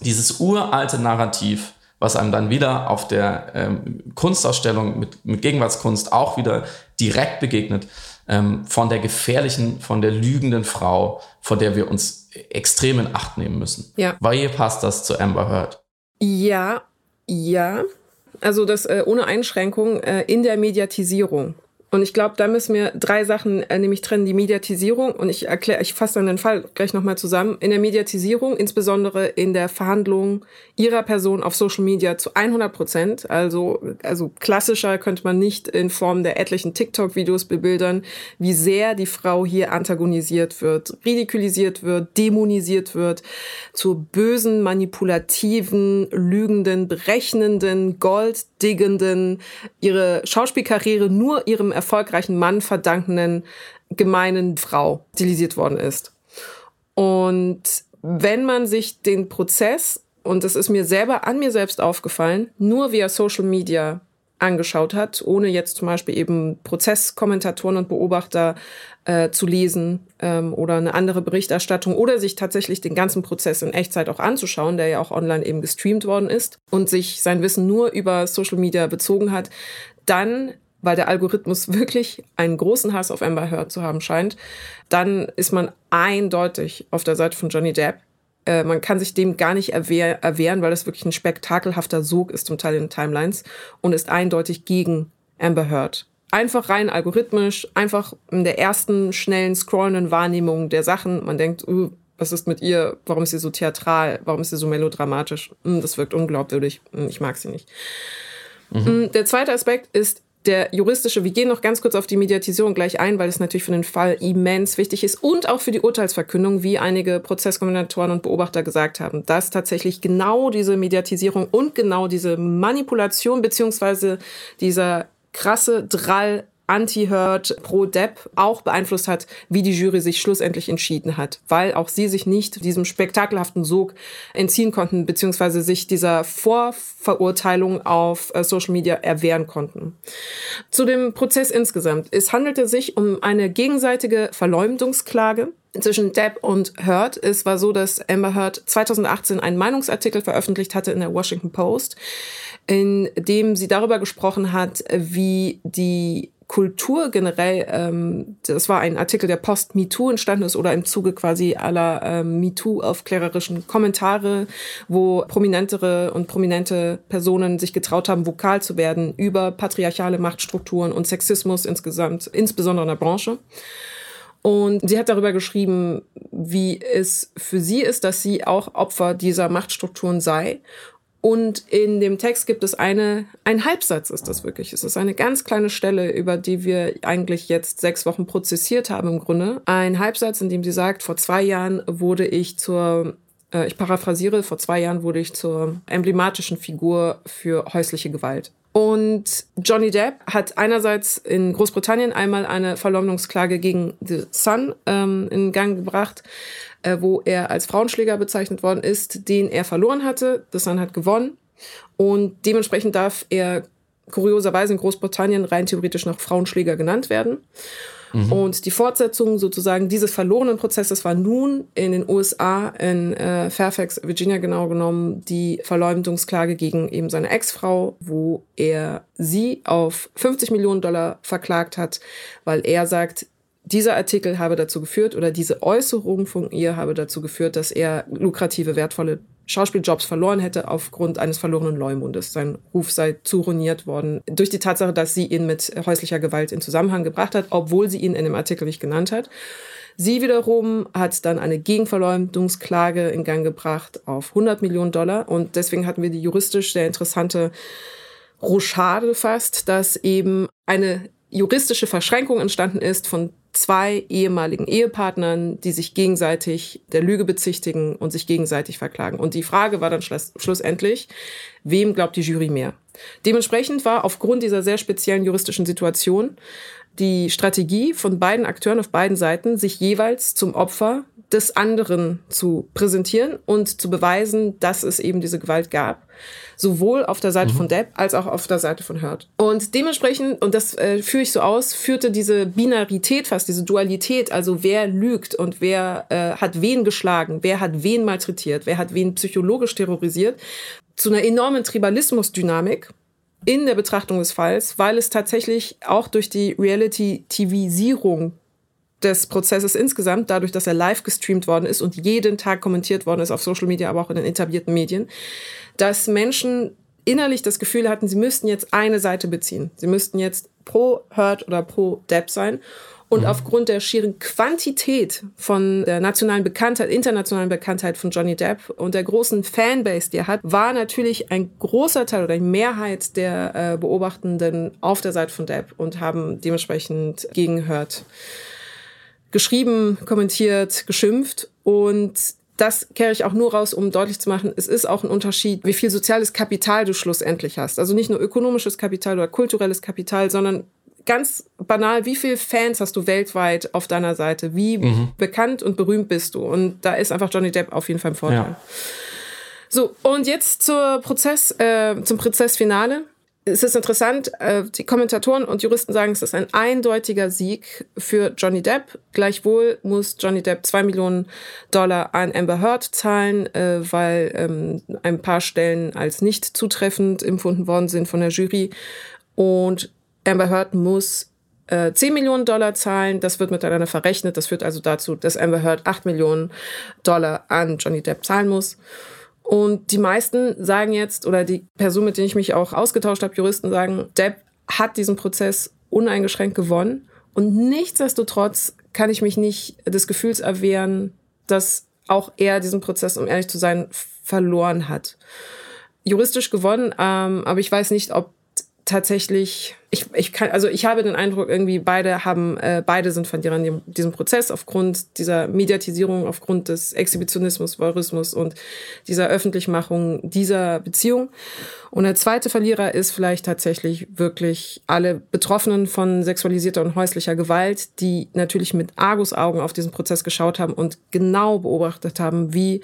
[SPEAKER 3] dieses uralte Narrativ, was einem dann wieder auf der ähm, Kunstausstellung mit, mit Gegenwartskunst auch wieder direkt begegnet, ähm, von der gefährlichen, von der lügenden Frau, vor der wir uns extrem in Acht nehmen müssen.
[SPEAKER 2] Ja.
[SPEAKER 3] Weil passt das zu Amber Heard?
[SPEAKER 2] Ja, ja. Also das äh, ohne Einschränkung äh, in der Mediatisierung. Und ich glaube, da müssen wir drei Sachen äh, nämlich trennen. Die Mediatisierung, und ich erkläre, ich fasse dann den Fall gleich nochmal zusammen. In der Mediatisierung, insbesondere in der Verhandlung ihrer Person auf Social Media zu 100 Prozent. Also, also klassischer könnte man nicht in Form der etlichen TikTok-Videos bebildern, wie sehr die Frau hier antagonisiert wird, ridikulisiert wird, dämonisiert wird, zur bösen, manipulativen, lügenden, berechnenden, golddiggenden, ihre Schauspielkarriere nur ihrem erfolgreichen Mann verdankenden gemeinen Frau stilisiert worden ist. Und wenn man sich den Prozess, und das ist mir selber an mir selbst aufgefallen, nur via Social Media angeschaut hat, ohne jetzt zum Beispiel eben Prozesskommentatoren und Beobachter äh, zu lesen ähm, oder eine andere Berichterstattung oder sich tatsächlich den ganzen Prozess in Echtzeit auch anzuschauen, der ja auch online eben gestreamt worden ist und sich sein Wissen nur über Social Media bezogen hat, dann weil der Algorithmus (laughs) wirklich einen großen Hass auf Amber Heard zu haben scheint, dann ist man eindeutig auf der Seite von Johnny Depp. Äh, man kann sich dem gar nicht erwehr erwehren, weil das wirklich ein spektakelhafter Sog ist, zum Teil in den Timelines, und ist eindeutig gegen Amber Heard. Einfach rein algorithmisch, einfach in der ersten schnellen, scrollenden Wahrnehmung der Sachen. Man denkt, uh, was ist mit ihr? Warum ist sie so theatral? Warum ist sie so melodramatisch? Hm, das wirkt unglaubwürdig. Hm, ich mag sie nicht. Mhm. Hm, der zweite Aspekt ist, der juristische, wir gehen noch ganz kurz auf die Mediatisierung gleich ein, weil es natürlich für den Fall immens wichtig ist und auch für die Urteilsverkündung, wie einige Prozesskommentatoren und Beobachter gesagt haben, dass tatsächlich genau diese Mediatisierung und genau diese Manipulation beziehungsweise dieser krasse Drall Anti-Hurt pro Depp auch beeinflusst hat, wie die Jury sich schlussendlich entschieden hat, weil auch sie sich nicht diesem spektakelhaften Sog entziehen konnten, beziehungsweise sich dieser Vorverurteilung auf äh, Social Media erwehren konnten. Zu dem Prozess insgesamt. Es handelte sich um eine gegenseitige Verleumdungsklage zwischen Depp und Heard. Es war so, dass Amber Heard 2018 einen Meinungsartikel veröffentlicht hatte in der Washington Post, in dem sie darüber gesprochen hat, wie die Kultur generell, ähm, das war ein Artikel, der post-MeToo entstanden ist oder im Zuge quasi aller ähm, MeToo-aufklärerischen Kommentare, wo prominentere und prominente Personen sich getraut haben, vokal zu werden über patriarchale Machtstrukturen und Sexismus insgesamt, insbesondere in der Branche. Und sie hat darüber geschrieben, wie es für sie ist, dass sie auch Opfer dieser Machtstrukturen sei und in dem Text gibt es eine, ein Halbsatz ist das wirklich. Es ist eine ganz kleine Stelle, über die wir eigentlich jetzt sechs Wochen prozessiert haben im Grunde. Ein Halbsatz, in dem sie sagt, vor zwei Jahren wurde ich zur, äh, ich paraphrasiere, vor zwei Jahren wurde ich zur emblematischen Figur für häusliche Gewalt. Und Johnny Depp hat einerseits in Großbritannien einmal eine Verleumdungsklage gegen The Sun ähm, in Gang gebracht äh, wo er als Frauenschläger bezeichnet worden ist, den er verloren hatte. Das Sun hat gewonnen. Und dementsprechend darf er kurioserweise in Großbritannien rein theoretisch noch Frauenschläger genannt werden. Mhm. Und die Fortsetzung sozusagen dieses verlorenen Prozesses war nun in den USA, in äh, Fairfax, Virginia genau genommen, die Verleumdungsklage gegen eben seine Ex-Frau, wo er sie auf 50 Millionen Dollar verklagt hat, weil er sagt, dieser Artikel habe dazu geführt oder diese Äußerung von ihr habe dazu geführt, dass er lukrative, wertvolle Schauspieljobs verloren hätte aufgrund eines verlorenen Leumundes. Sein Ruf sei zu ruiniert worden durch die Tatsache, dass sie ihn mit häuslicher Gewalt in Zusammenhang gebracht hat, obwohl sie ihn in dem Artikel nicht genannt hat. Sie wiederum hat dann eine Gegenverleumdungsklage in Gang gebracht auf 100 Millionen Dollar und deswegen hatten wir die juristisch sehr interessante Rochade fast, dass eben eine juristische Verschränkung entstanden ist von zwei ehemaligen Ehepartnern, die sich gegenseitig der Lüge bezichtigen und sich gegenseitig verklagen. Und die Frage war dann schluss schlussendlich, wem glaubt die Jury mehr? Dementsprechend war aufgrund dieser sehr speziellen juristischen Situation die Strategie von beiden Akteuren auf beiden Seiten, sich jeweils zum Opfer des anderen zu präsentieren und zu beweisen, dass es eben diese Gewalt gab. Sowohl auf der Seite mhm. von Depp als auch auf der Seite von Hurt. Und dementsprechend, und das äh, führe ich so aus, führte diese Binarität fast, diese Dualität, also wer lügt und wer äh, hat wen geschlagen, wer hat wen malträtiert, wer hat wen psychologisch terrorisiert, zu einer enormen Tribalismusdynamik in der Betrachtung des Falls, weil es tatsächlich auch durch die Reality-TV-Sierung des Prozesses insgesamt, dadurch, dass er live gestreamt worden ist und jeden Tag kommentiert worden ist auf Social Media, aber auch in den etablierten Medien, dass Menschen innerlich das Gefühl hatten, sie müssten jetzt eine Seite beziehen. Sie müssten jetzt pro Hurt oder pro Depp sein. Und mhm. aufgrund der schieren Quantität von der nationalen Bekanntheit, internationalen Bekanntheit von Johnny Depp und der großen Fanbase, die er hat, war natürlich ein großer Teil oder eine Mehrheit der äh, Beobachtenden auf der Seite von Depp und haben dementsprechend gegen geschrieben, kommentiert, geschimpft. Und das kehre ich auch nur raus, um deutlich zu machen, es ist auch ein Unterschied, wie viel soziales Kapital du schlussendlich hast. Also nicht nur ökonomisches Kapital oder kulturelles Kapital, sondern ganz banal, wie viele Fans hast du weltweit auf deiner Seite? Wie mhm. bekannt und berühmt bist du? Und da ist einfach Johnny Depp auf jeden Fall ein Vorteil. Ja. So, und jetzt zur Prozess, äh, zum Prozessfinale. Es ist interessant, äh, die Kommentatoren und Juristen sagen, es ist ein eindeutiger Sieg für Johnny Depp. Gleichwohl muss Johnny Depp zwei Millionen Dollar an Amber Heard zahlen, äh, weil ähm, ein paar Stellen als nicht zutreffend empfunden worden sind von der Jury. Und Amber Heard muss äh, 10 Millionen Dollar zahlen. Das wird miteinander verrechnet. Das führt also dazu, dass Amber Heard 8 Millionen Dollar an Johnny Depp zahlen muss. Und die meisten sagen jetzt, oder die Person, mit denen ich mich auch ausgetauscht habe, Juristen sagen, Depp hat diesen Prozess uneingeschränkt gewonnen. Und nichtsdestotrotz kann ich mich nicht des Gefühls erwehren, dass auch er diesen Prozess, um ehrlich zu sein, verloren hat. Juristisch gewonnen, ähm, aber ich weiß nicht, ob tatsächlich, ich, ich kann, also ich habe den Eindruck, irgendwie beide haben, äh, beide sind Verlierer in diesem Prozess aufgrund dieser Mediatisierung, aufgrund des Exhibitionismus, Voyeurismus und dieser Öffentlichmachung dieser Beziehung. Und der zweite Verlierer ist vielleicht tatsächlich wirklich alle Betroffenen von sexualisierter und häuslicher Gewalt, die natürlich mit Argusaugen auf diesen Prozess geschaut haben und genau beobachtet haben, wie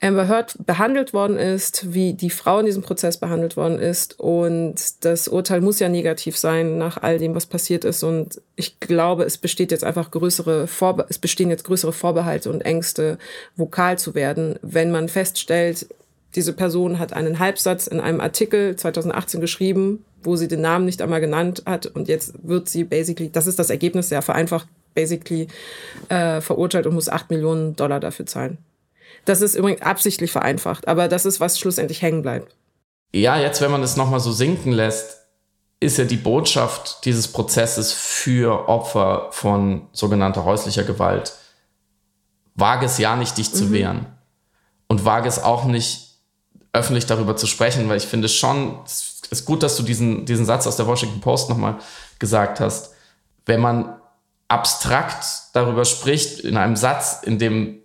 [SPEAKER 2] Amber Heard behandelt worden ist, wie die Frau in diesem Prozess behandelt worden ist. Und das Urteil muss ja negativ sein nach all dem, was passiert ist. Und ich glaube, es besteht jetzt einfach größere Vorbe es bestehen jetzt größere Vorbehalte und Ängste, vokal zu werden, wenn man feststellt, diese Person hat einen Halbsatz in einem Artikel 2018 geschrieben, wo sie den Namen nicht einmal genannt hat und jetzt wird sie basically, das ist das Ergebnis, sehr vereinfacht, basically äh, verurteilt und muss acht Millionen Dollar dafür zahlen. Das ist übrigens absichtlich vereinfacht, aber das ist, was schlussendlich hängen bleibt.
[SPEAKER 3] Ja, jetzt, wenn man das nochmal so sinken lässt, ist ja die Botschaft dieses Prozesses für Opfer von sogenannter häuslicher Gewalt. Wage es ja nicht, dich zu mhm. wehren. Und wage es auch nicht, öffentlich darüber zu sprechen, weil ich finde schon, es ist gut, dass du diesen, diesen Satz aus der Washington Post nochmal gesagt hast. Wenn man abstrakt darüber spricht, in einem Satz, in dem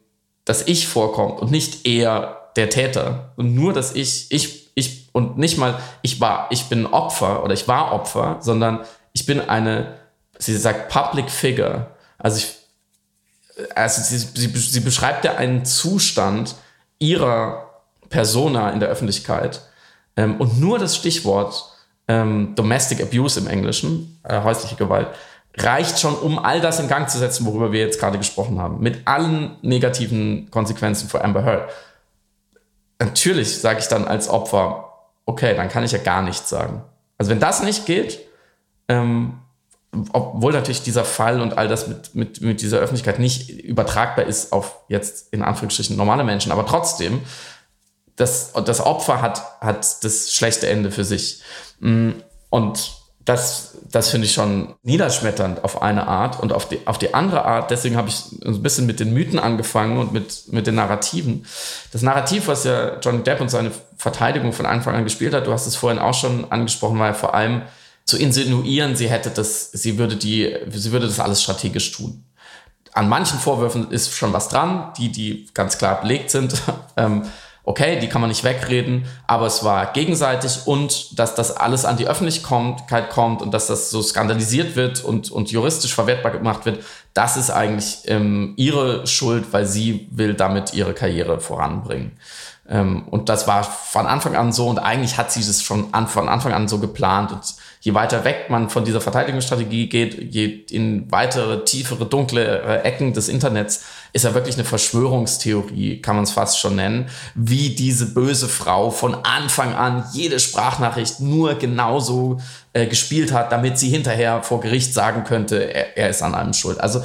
[SPEAKER 3] das Ich vorkommt und nicht er der Täter. Und nur das Ich, ich, ich und nicht mal ich war, ich bin Opfer oder ich war Opfer, sondern ich bin eine, sie sagt Public Figure. Also ich, also sie, sie, sie beschreibt ja einen Zustand ihrer Persona in der Öffentlichkeit. Ähm, und nur das Stichwort ähm, Domestic Abuse im Englischen, äh, häusliche Gewalt, reicht schon, um all das in Gang zu setzen, worüber wir jetzt gerade gesprochen haben. Mit allen negativen Konsequenzen für Amber Heard. Natürlich sage ich dann als Opfer, okay, dann kann ich ja gar nichts sagen. Also wenn das nicht geht, ähm, obwohl natürlich dieser Fall und all das mit, mit, mit dieser Öffentlichkeit nicht übertragbar ist auf jetzt in Anführungsstrichen normale Menschen, aber trotzdem, das, das Opfer hat, hat das schlechte Ende für sich. Mm, und das, das finde ich schon niederschmetternd auf eine Art und auf die, auf die andere Art. Deswegen habe ich ein bisschen mit den Mythen angefangen und mit, mit den Narrativen. Das Narrativ, was ja Johnny Depp und seine Verteidigung von Anfang an gespielt hat, du hast es vorhin auch schon angesprochen, war ja vor allem zu insinuieren, sie hätte das, sie würde die, sie würde das alles strategisch tun. An manchen Vorwürfen ist schon was dran, die, die ganz klar belegt sind. (laughs) Okay, die kann man nicht wegreden, aber es war gegenseitig und dass das alles an die Öffentlichkeit kommt und dass das so skandalisiert wird und, und juristisch verwertbar gemacht wird, das ist eigentlich ähm, ihre Schuld, weil sie will damit ihre Karriere voranbringen. Ähm, und das war von Anfang an so und eigentlich hat sie das schon an, von Anfang an so geplant und je weiter weg man von dieser Verteidigungsstrategie geht, je in weitere, tiefere, dunkle Ecken des Internets, ist ja wirklich eine Verschwörungstheorie, kann man es fast schon nennen, wie diese böse Frau von Anfang an jede Sprachnachricht nur genauso äh, gespielt hat, damit sie hinterher vor Gericht sagen könnte, er, er ist an allem schuld. Also,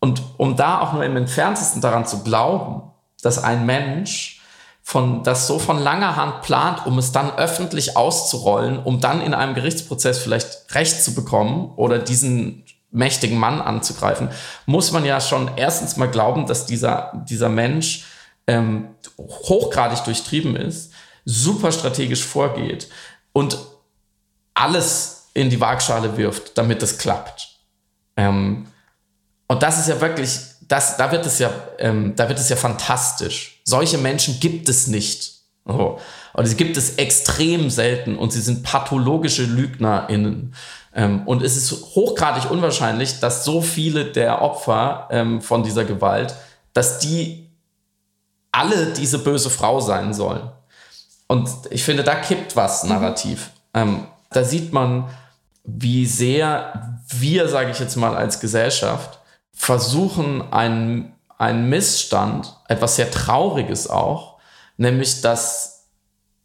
[SPEAKER 3] und um da auch nur im entferntesten daran zu glauben, dass ein Mensch von, das so von langer Hand plant, um es dann öffentlich auszurollen, um dann in einem Gerichtsprozess vielleicht Recht zu bekommen oder diesen mächtigen Mann anzugreifen, muss man ja schon erstens mal glauben, dass dieser, dieser Mensch ähm, hochgradig durchtrieben ist, super strategisch vorgeht und alles in die Waagschale wirft, damit es klappt. Ähm, und das ist ja wirklich, das, da wird es ja, ähm, da wird es ja fantastisch solche Menschen gibt es nicht. Oh. Und sie gibt es extrem selten und sie sind pathologische LügnerInnen. Ähm, und es ist hochgradig unwahrscheinlich, dass so viele der Opfer ähm, von dieser Gewalt, dass die alle diese böse Frau sein sollen. Und ich finde, da kippt was narrativ. Ähm, da sieht man, wie sehr wir, sage ich jetzt mal, als Gesellschaft versuchen, einen ein Missstand, etwas sehr Trauriges auch, nämlich dass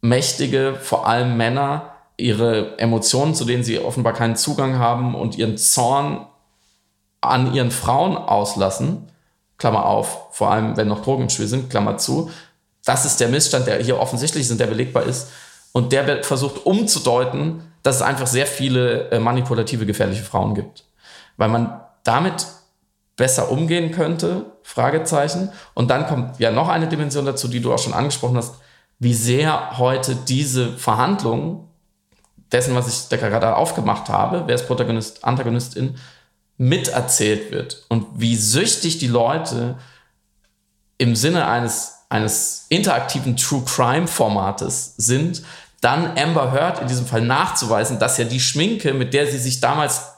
[SPEAKER 3] Mächtige, vor allem Männer, ihre Emotionen, zu denen sie offenbar keinen Zugang haben und ihren Zorn an ihren Frauen auslassen, Klammer auf, vor allem wenn noch Drogen im Spiel sind, Klammer zu. Das ist der Missstand, der hier offensichtlich ist und der belegbar ist. Und der wird versucht umzudeuten, dass es einfach sehr viele äh, manipulative, gefährliche Frauen gibt. Weil man damit besser umgehen könnte? Fragezeichen. Und dann kommt ja noch eine Dimension dazu, die du auch schon angesprochen hast, wie sehr heute diese Verhandlungen dessen, was ich da gerade aufgemacht habe, wer ist Protagonist, Antagonistin, miterzählt wird und wie süchtig die Leute im Sinne eines, eines interaktiven True Crime Formates sind, dann Amber Heard in diesem Fall nachzuweisen, dass ja die Schminke, mit der sie sich damals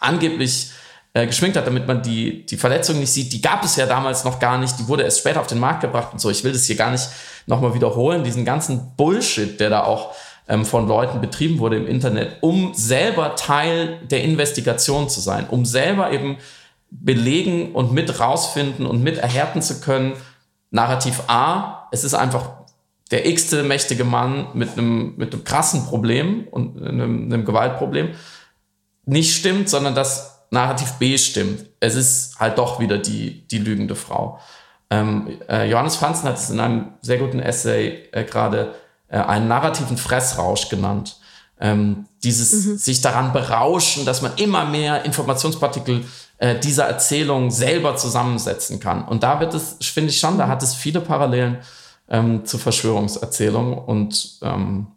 [SPEAKER 3] angeblich äh, geschminkt hat, damit man die, die Verletzung nicht sieht. Die gab es ja damals noch gar nicht. Die wurde erst später auf den Markt gebracht und so. Ich will das hier gar nicht nochmal wiederholen. Diesen ganzen Bullshit, der da auch ähm, von Leuten betrieben wurde im Internet, um selber Teil der Investigation zu sein, um selber eben belegen und mit rausfinden und mit erhärten zu können. Narrativ A, es ist einfach der x-te mächtige Mann mit einem, mit einem krassen Problem und einem, einem Gewaltproblem nicht stimmt, sondern dass Narrativ B stimmt. Es ist halt doch wieder die, die lügende Frau. Ähm, äh, Johannes Franzen hat es in einem sehr guten Essay äh, gerade äh, einen narrativen Fressrausch genannt. Ähm, dieses mhm. sich daran berauschen, dass man immer mehr Informationspartikel äh, dieser Erzählung selber zusammensetzen kann. Und da wird es, finde ich schon, da hat es viele Parallelen ähm, zur Verschwörungserzählung und ähm,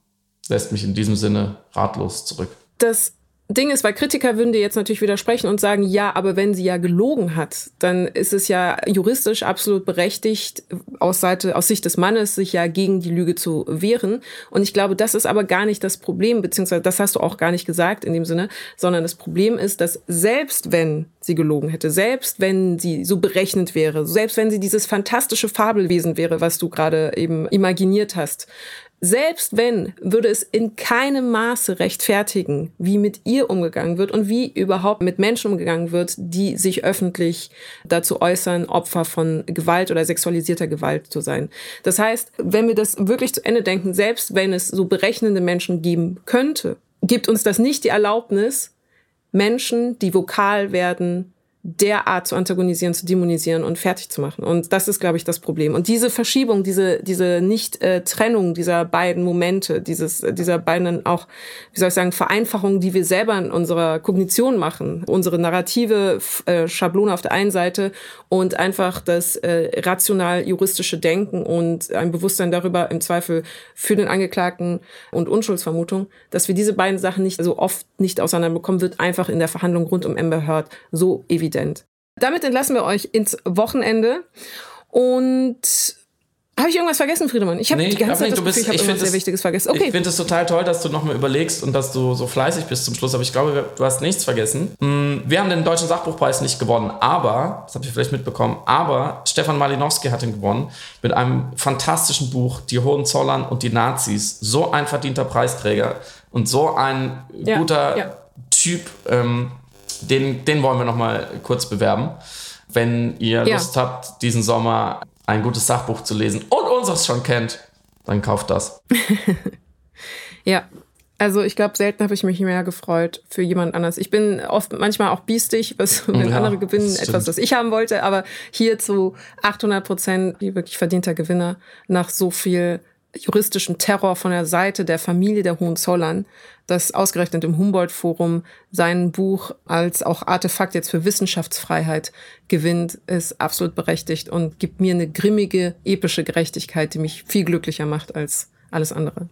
[SPEAKER 3] lässt mich in diesem Sinne ratlos zurück.
[SPEAKER 2] Das Ding ist, weil Kritiker würden dir jetzt natürlich widersprechen und sagen, ja, aber wenn sie ja gelogen hat, dann ist es ja juristisch absolut berechtigt, aus Seite, aus Sicht des Mannes, sich ja gegen die Lüge zu wehren. Und ich glaube, das ist aber gar nicht das Problem, beziehungsweise das hast du auch gar nicht gesagt in dem Sinne, sondern das Problem ist, dass selbst wenn sie gelogen hätte, selbst wenn sie so berechnend wäre, selbst wenn sie dieses fantastische Fabelwesen wäre, was du gerade eben imaginiert hast, selbst wenn, würde es in keinem Maße rechtfertigen, wie mit ihr umgegangen wird und wie überhaupt mit Menschen umgegangen wird, die sich öffentlich dazu äußern, Opfer von Gewalt oder sexualisierter Gewalt zu sein. Das heißt, wenn wir das wirklich zu Ende denken, selbst wenn es so berechnende Menschen geben könnte, gibt uns das nicht die Erlaubnis, Menschen, die vokal werden, derart zu antagonisieren, zu dämonisieren und fertig zu machen. Und das ist, glaube ich, das Problem. Und diese Verschiebung, diese, diese Nicht-Trennung dieser beiden Momente, dieses, dieser beiden auch, wie soll ich sagen, Vereinfachung, die wir selber in unserer Kognition machen, unsere narrative äh, Schablone auf der einen Seite und einfach das äh, rational-juristische Denken und ein Bewusstsein darüber im Zweifel für den Angeklagten und Unschuldsvermutung, dass wir diese beiden Sachen nicht so oft nicht auseinanderbekommen, wird einfach in der Verhandlung rund um Amber Heard so evident Präsident. Damit entlassen wir euch ins Wochenende und habe ich irgendwas vergessen, Friedemann? Ich habe
[SPEAKER 3] Nee,
[SPEAKER 2] die ganze Zeit
[SPEAKER 3] nicht,
[SPEAKER 2] das
[SPEAKER 3] bist-
[SPEAKER 2] ich
[SPEAKER 3] ich
[SPEAKER 2] habe sehr
[SPEAKER 3] es-
[SPEAKER 2] Wichtiges vergessen.
[SPEAKER 3] Ich
[SPEAKER 2] Okay,
[SPEAKER 3] finde es total toll, dass du nochmal überlegst und dass du so fleißig bist zum Schluss, aber ich glaube, du hast nichts vergessen. Mm, Wir haben den Deutschen Sachbuchpreis nicht gewonnen, aber, das habt ihr vielleicht mitbekommen, aber Stefan Malinowski hat ihn gewonnen mit einem fantastischen Buch, Die Hohenzollern und die Nazis. So ein verdienter Preisträger und so ein
[SPEAKER 2] Ja,
[SPEAKER 3] guter
[SPEAKER 2] ja.
[SPEAKER 3] Typ, ähm, den, den wollen wir nochmal kurz bewerben. Wenn ihr
[SPEAKER 2] Ja.
[SPEAKER 3] Lust habt, diesen Sommer ein gutes Sachbuch zu lesen und unseres schon kennt, dann kauft das. (laughs)
[SPEAKER 2] ja. Also ich glaube, selten habe ich mich mehr gefreut für jemand anders. Ich bin oft manchmal auch biestig, was (laughs) wenn
[SPEAKER 3] Ja,
[SPEAKER 2] andere gewinnen,
[SPEAKER 3] das
[SPEAKER 2] etwas, was ich haben wollte, aber hier zu 800 Prozent die wirklich verdienter Gewinner nach so viel juristischem Terror von der Seite der Familie der Hohenzollern, das ausgerechnet im Humboldt-Forum sein Buch als auch Artefakt jetzt für Wissenschaftsfreiheit gewinnt, ist absolut berechtigt und gibt mir eine grimmige, epische Gerechtigkeit, die mich viel glücklicher macht als alles andere.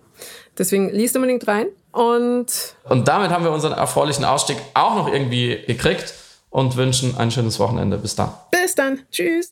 [SPEAKER 2] Deswegen liest unbedingt rein und
[SPEAKER 3] Und damit haben wir unseren erfreulichen Ausstieg auch noch irgendwie gekriegt und wünschen ein schönes Wochenende. Bis dann.
[SPEAKER 2] bis dann. Tschüss.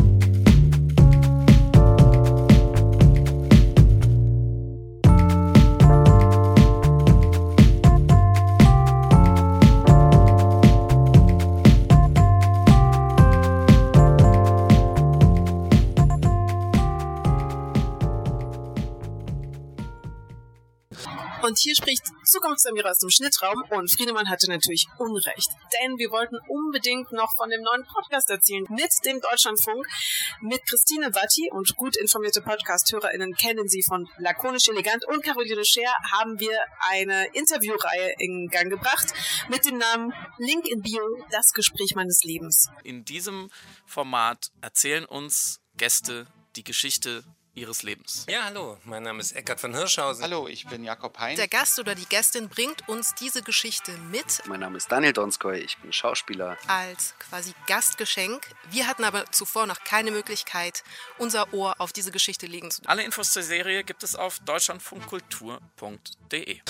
[SPEAKER 2] Und hier spricht Zukunftssamira aus dem Schnittraum und Friedemann hatte natürlich Unrecht. Denn wir wollten unbedingt noch von dem neuen Podcast erzählen mit dem Deutschlandfunk, mit Christine Watti und gut informierte Podcast-HörerInnen kennen sie von Lakonisch Elegant und Caroline Scher haben wir eine Interviewreihe in Gang gebracht mit dem Namen Link in Bio, das Gespräch meines Lebens.
[SPEAKER 7] In diesem Format erzählen uns Gäste die Geschichte ihres Lebens.
[SPEAKER 8] Ja, hallo, mein Name ist Eckart von Hirschhausen.
[SPEAKER 9] Hallo, ich bin Jakob Hein.
[SPEAKER 10] Der Gast oder die Gästin bringt uns diese Geschichte mit
[SPEAKER 9] Mein Name ist Daniel Donskoy, ich bin Schauspieler.
[SPEAKER 10] als quasi Gastgeschenk. Wir hatten aber zuvor noch keine Möglichkeit, unser Ohr auf diese Geschichte legen zu
[SPEAKER 7] Alle Infos zur Serie gibt es auf deutschlandfunkkultur.de.